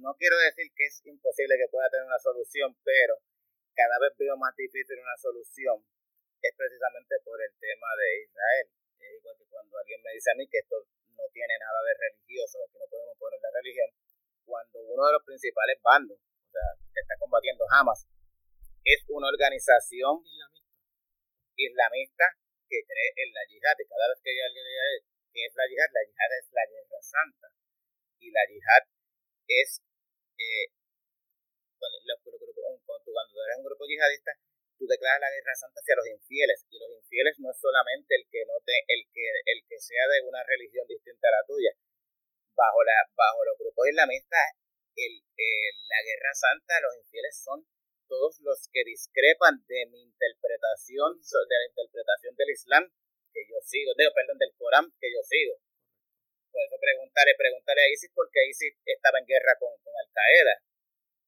no quiero decir que es imposible que pueda tener una solución, pero cada vez veo más difícil una solución, es precisamente por el tema de Israel. Es igual que cuando alguien me dice a mí que esto no tiene nada de religioso, que no podemos poner la religión, cuando uno de los principales bandos, o sea, que está combatiendo Hamas, es una organización islamista, islamista que cree en la yihad. Y cada vez que alguien que es la yihad, la yihad es la guerra santa. Y la yihad es eh, cuando, cuando, eres un grupo yihadista tú declaras la guerra santa hacia los infieles. Y los infieles no es solamente el que no te, el que el que sea de una religión distinta a la tuya. Bajo la bajo los grupos islamistas el, el, la guerra santa los infieles son todos los que discrepan de mi interpretación de la interpretación del Islam que yo sigo, de, perdón, del Corán que yo sigo por eso preguntarle, preguntarle a ISIS porque ISIS estaba en guerra con, con Al Qaeda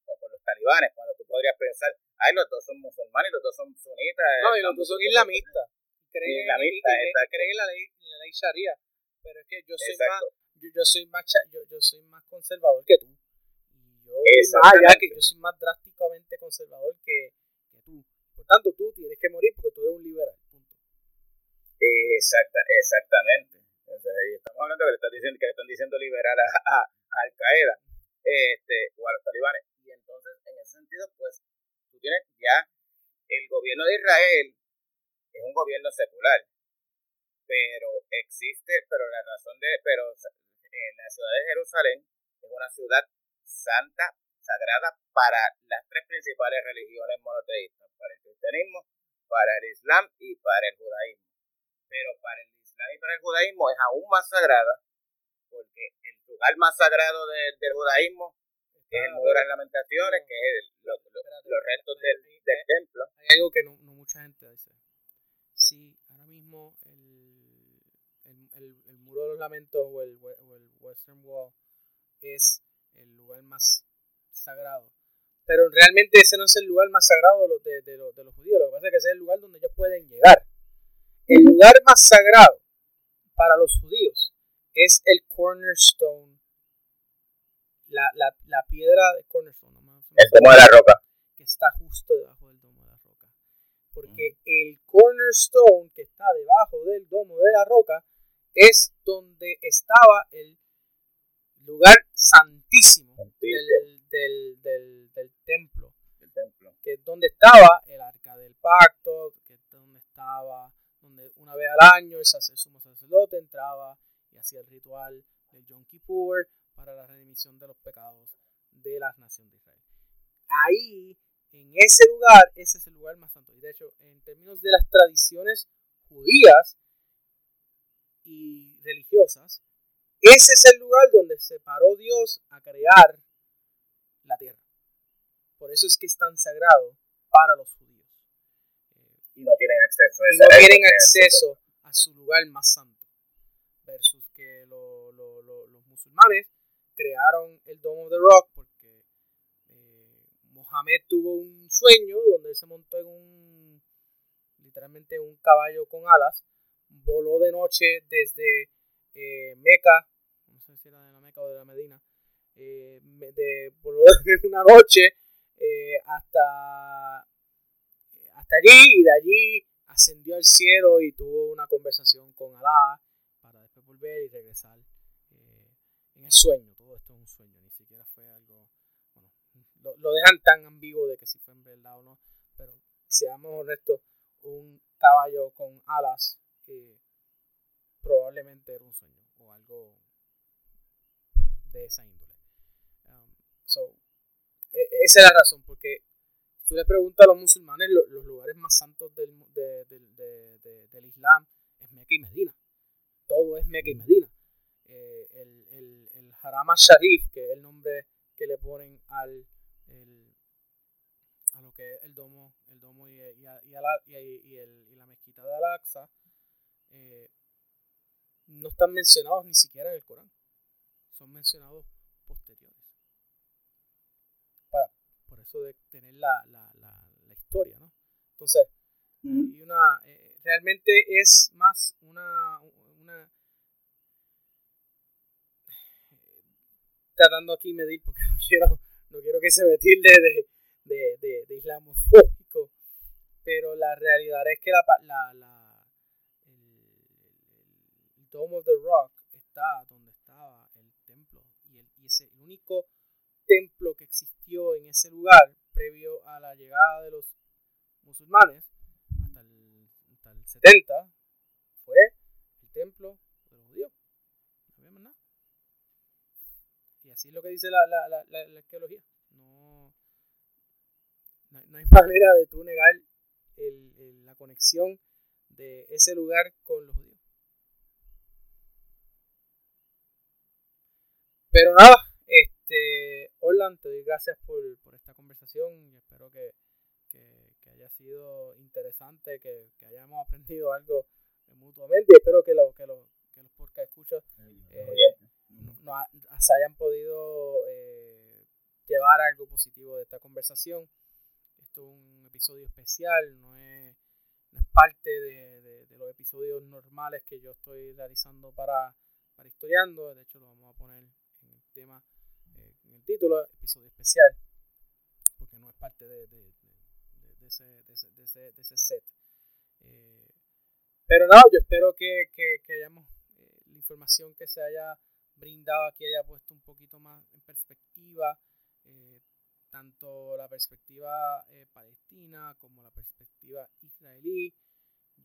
o con los talibanes, cuando tú podrías pensar, ay, los dos son musulmanes, los dos son sunitas. No, y los dos son islamistas. Creen, islamista, y, y, creen en la ley, en la ley sharia. Pero es que yo soy más, yo, yo, soy más yo, yo soy más conservador que tú. Yo que yo soy más drásticamente conservador que, tú. Por tanto, tú tienes que morir porque tú eres un liberal. Exacta, exactamente. O sea, estamos hablando que le están diciendo, que le están diciendo liberar a, a, a Al Qaeda este, o a los talibanes. Y entonces, en ese sentido, pues, tú tienes ya el gobierno de Israel es un gobierno secular, pero existe, pero la razón de, pero en la ciudad de Jerusalén es una ciudad santa, sagrada para las tres principales religiones monoteístas, para el cristianismo, para el islam y para el judaísmo. Pero para el Islam y para el judaísmo es aún más sagrada, porque el lugar más sagrado de, del judaísmo es el muro de las lamentaciones, que es el, lo, lo, los restos del, del, templo. Hay algo que no, no, mucha gente dice. Sí, ahora mismo el, el, el, el muro de los lamentos o el, o el Western Wall es el lugar más sagrado. Pero realmente ese no es el lugar más sagrado de los, de, de, los, de los judíos. Lo que pasa es que ese es el lugar donde ellos pueden llegar. El lugar más sagrado para los judíos es el cornerstone la, la, la piedra de Cornerstone, no El domo de la roca. que está justo debajo del domo de la roca. Porque el cornerstone que está debajo del domo de la roca es donde estaba el lugar santísimo del, del, del, del templo, El templo. que es donde estaba el arca del pacto, que es donde estaba, donde una vez al año el sacer- sumo sacerdote entraba y hacía el ritual del Yom Kippur para la remisión de los pecados de la nación de Israel. Ahí, en ese lugar, ese es el lugar más santo. Y de hecho, en términos de las tradiciones judías y religiosas, ese es el lugar donde se paró Dios a crear la tierra. Por eso es que es tan sagrado para los judíos. Y no tienen acceso a y no tienen acceso a su lugar más santo. Versus que lo- lo- lo- los musulmanes crearon el Dome of the Rock porque eh, Mohamed tuvo un sueño donde él se montó en un, literalmente un caballo con alas, voló de noche desde eh, Meca, no sé si era de la Meca o de la Medina, eh, de, [laughs] de una noche eh, hasta hasta allí y de allí ascendió al cielo y tuvo una conversación con Alá para después volver y regresar eh, en el sueño. Todo esto es un sueño, ni siquiera fue algo. Lo, lo dejan tan ambiguo de que si fue en verdad o no, pero seamos honestos, un caballo con alas eh, probablemente era un sueño o algo de esa índole. Um, so, e- esa es la razón, porque tú le preguntas a los musulmanes, lo- los lugares más santos del, de- de- de- del Islam es Meca y Medina. Todo es Meca y Medina. Eh, el, el, el Haram al-Sharif, que es el nombre que le ponen al el- a lo que es el domo, el domo y, y, y, la, y la mezquita de Al-Aqsa, eh, no están mencionados ni siquiera en el Corán. Son mencionados posteriores. Para, por eso de tener la, la, la, la historia, ¿no? Entonces, y una eh, realmente es más una, una tratando aquí medir porque [laughs] no quiero no quiero que se me tilde de, de, de, de islamofóbico pero la realidad es que la, la, la Dome of the Rock está donde estaba el templo y, el, único templo que existió en ese lugar previo a la llegada de los musulmanes hasta el, hasta el 70 fue el templo de los judíos. No. Y así es lo que dice la, la, la, arqueología. No, no, no hay [laughs] manera de tú negar el- el- la conexión de ese lugar con los judíos. Pero nada, este, Orlan, te doy gracias por, por esta conversación y espero que, que, que haya sido interesante, que, que hayamos aprendido algo mutuamente espero que, lo, que, lo, que los podcast escuchas eh, no, se hayan podido eh, llevar algo positivo de esta conversación. Esto es un episodio especial, no es, no es parte de, de- de los episodios normales que yo estoy realizando para, para Historiando. De hecho, lo vamos a poner tema, eh, en el título, episodio especial, porque no es parte de, ese, set. Eh, pero no, yo espero que, que, hayamos, eh, la información que se haya brindado aquí haya puesto un poquito más en perspectiva eh, tanto la perspectiva palestina como la perspectiva israelí.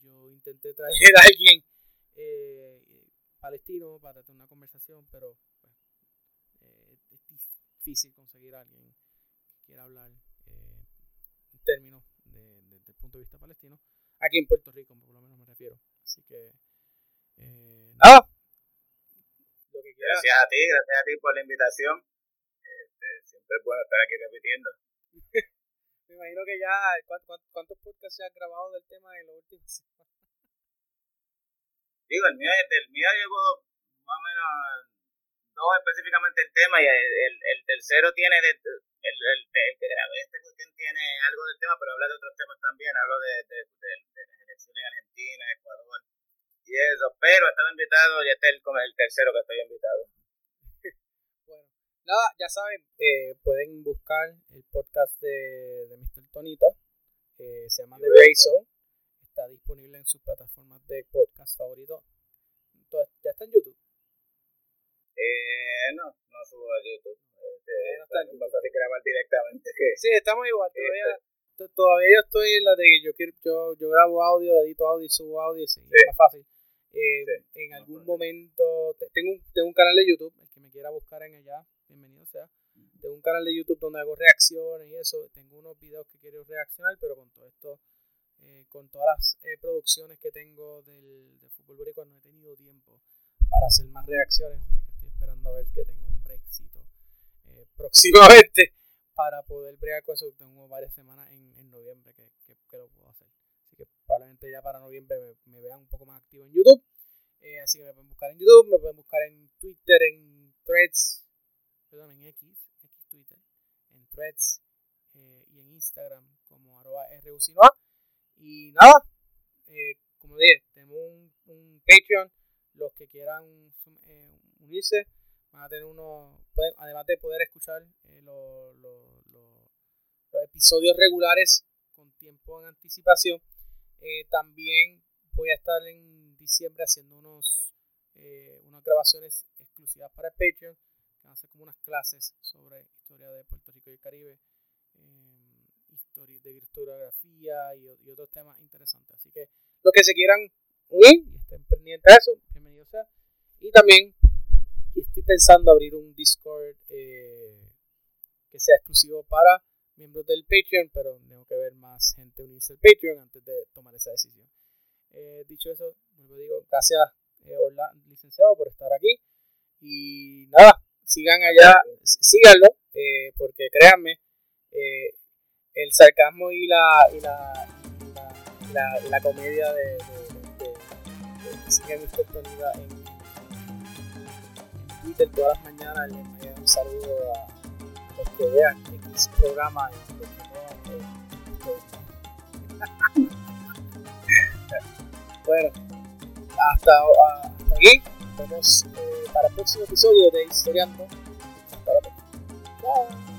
Yo intenté traer [laughs] a alguien palestino para tener una conversación, pero pues, es difícil conseguir a alguien que quiera hablar eh, en términos de, de- desde el punto de vista palestino. Aquí en Puerto Rico, por lo menos me refiero. Así que, eh, nada. Lo que quieras. Gracias a ti, gracias a ti por la invitación. Este, siempre es bueno estar aquí repitiendo. [laughs] Me imagino que ya, ¿cuántos, cuántos, podcasts se han grabado del tema en los últimos? Digo, el mío, del mío llevo más o menos dos específicamente el tema y el, el, el tercero tiene, de, el, el, que grabé este cuestión tiene algo del tema, pero habla de otros temas también, hablo de, de, de, de las elecciones en Argentina, Ecuador y eso, pero he estado invitado y este es el, tercero que estoy invitado. [laughs] Bueno, nada, ya saben, eh, pueden buscar el podcast de, de Mr. Tonita. Eh, se llama The Razor. Está disponible en sus plataformas de podcast favoritos. Entonces, ¿Ya está en YouTube? Eh, no, no subo a YouTube. Este, No está grabar directamente que... [laughs] Sí, estamos igual. Todavía, to- todavía yo estoy en la de que yo, quiero, yo, yo grabo audio, edito audio y subo audio. Sí, Es más fácil. Eh, Sí, en algún momento, te- tengo un, tengo un canal de YouTube, el que me quiera buscar en allá, bienvenido sea. Tengo un canal de YouTube donde hago reacciones y eso. Tengo unos videos que quiero reaccionar, pero con todo esto, eh, con todas las eh, producciones que tengo del, de fútbol boricua, no he tenido tiempo para hacer más reacciones. Esperando a ver que tenga un brexito eh, próximamente para poder bregar con eso. Tengo varias semanas en, en noviembre que, que, que lo puedo hacer. Así que probablemente ya para noviembre me, me vean un poco más activo en YouTube. Eh, así que me pueden buscar en YouTube, me pueden buscar en Twitter, en Threads, perdón, en X, X Twitter, en Threads eh, y en Instagram como arroba RUCinoa. Y nada, eh, como dije, tenemos un, un Patreon. Los que quieran eh, unirse van a tener uno, pueden- además de poder escuchar eh, lo- lo- lo- los episodios regulares con tiempo en anticipación. Eh, también voy a estar en diciembre haciendo unos unas grabaciones exclusivas para el Patreon, que van a ser como unas clases sobre historia de Puerto Rico y el Caribe, eh, historia de historiografía y, y otros temas interesantes. Así que los que se quieran y estén pendientes de eso, bienvenidos sea. Y también estoy pensando abrir un Discord eh, que sea exclusivo para miembros del Patreon, pero tengo que ver más gente unirse al Patreon antes de tomar esa decisión. Eh, dicho eso, vuelvo digo, gracias eh, Orla- licenciado por estar aquí y nada, sigan allá, síganlo, eh, porque créanme, eh, el sarcasmo y la, y la, la, comedia de, Sigan Mr. Tonida en, Twitter todas las mañanas, les envío un saludo a los que vean X programa y los que no, eh, bueno, hasta, hasta aquí. Nos vemos eh, para el próximo episodio de Historiando. Hasta la próxima. Bye.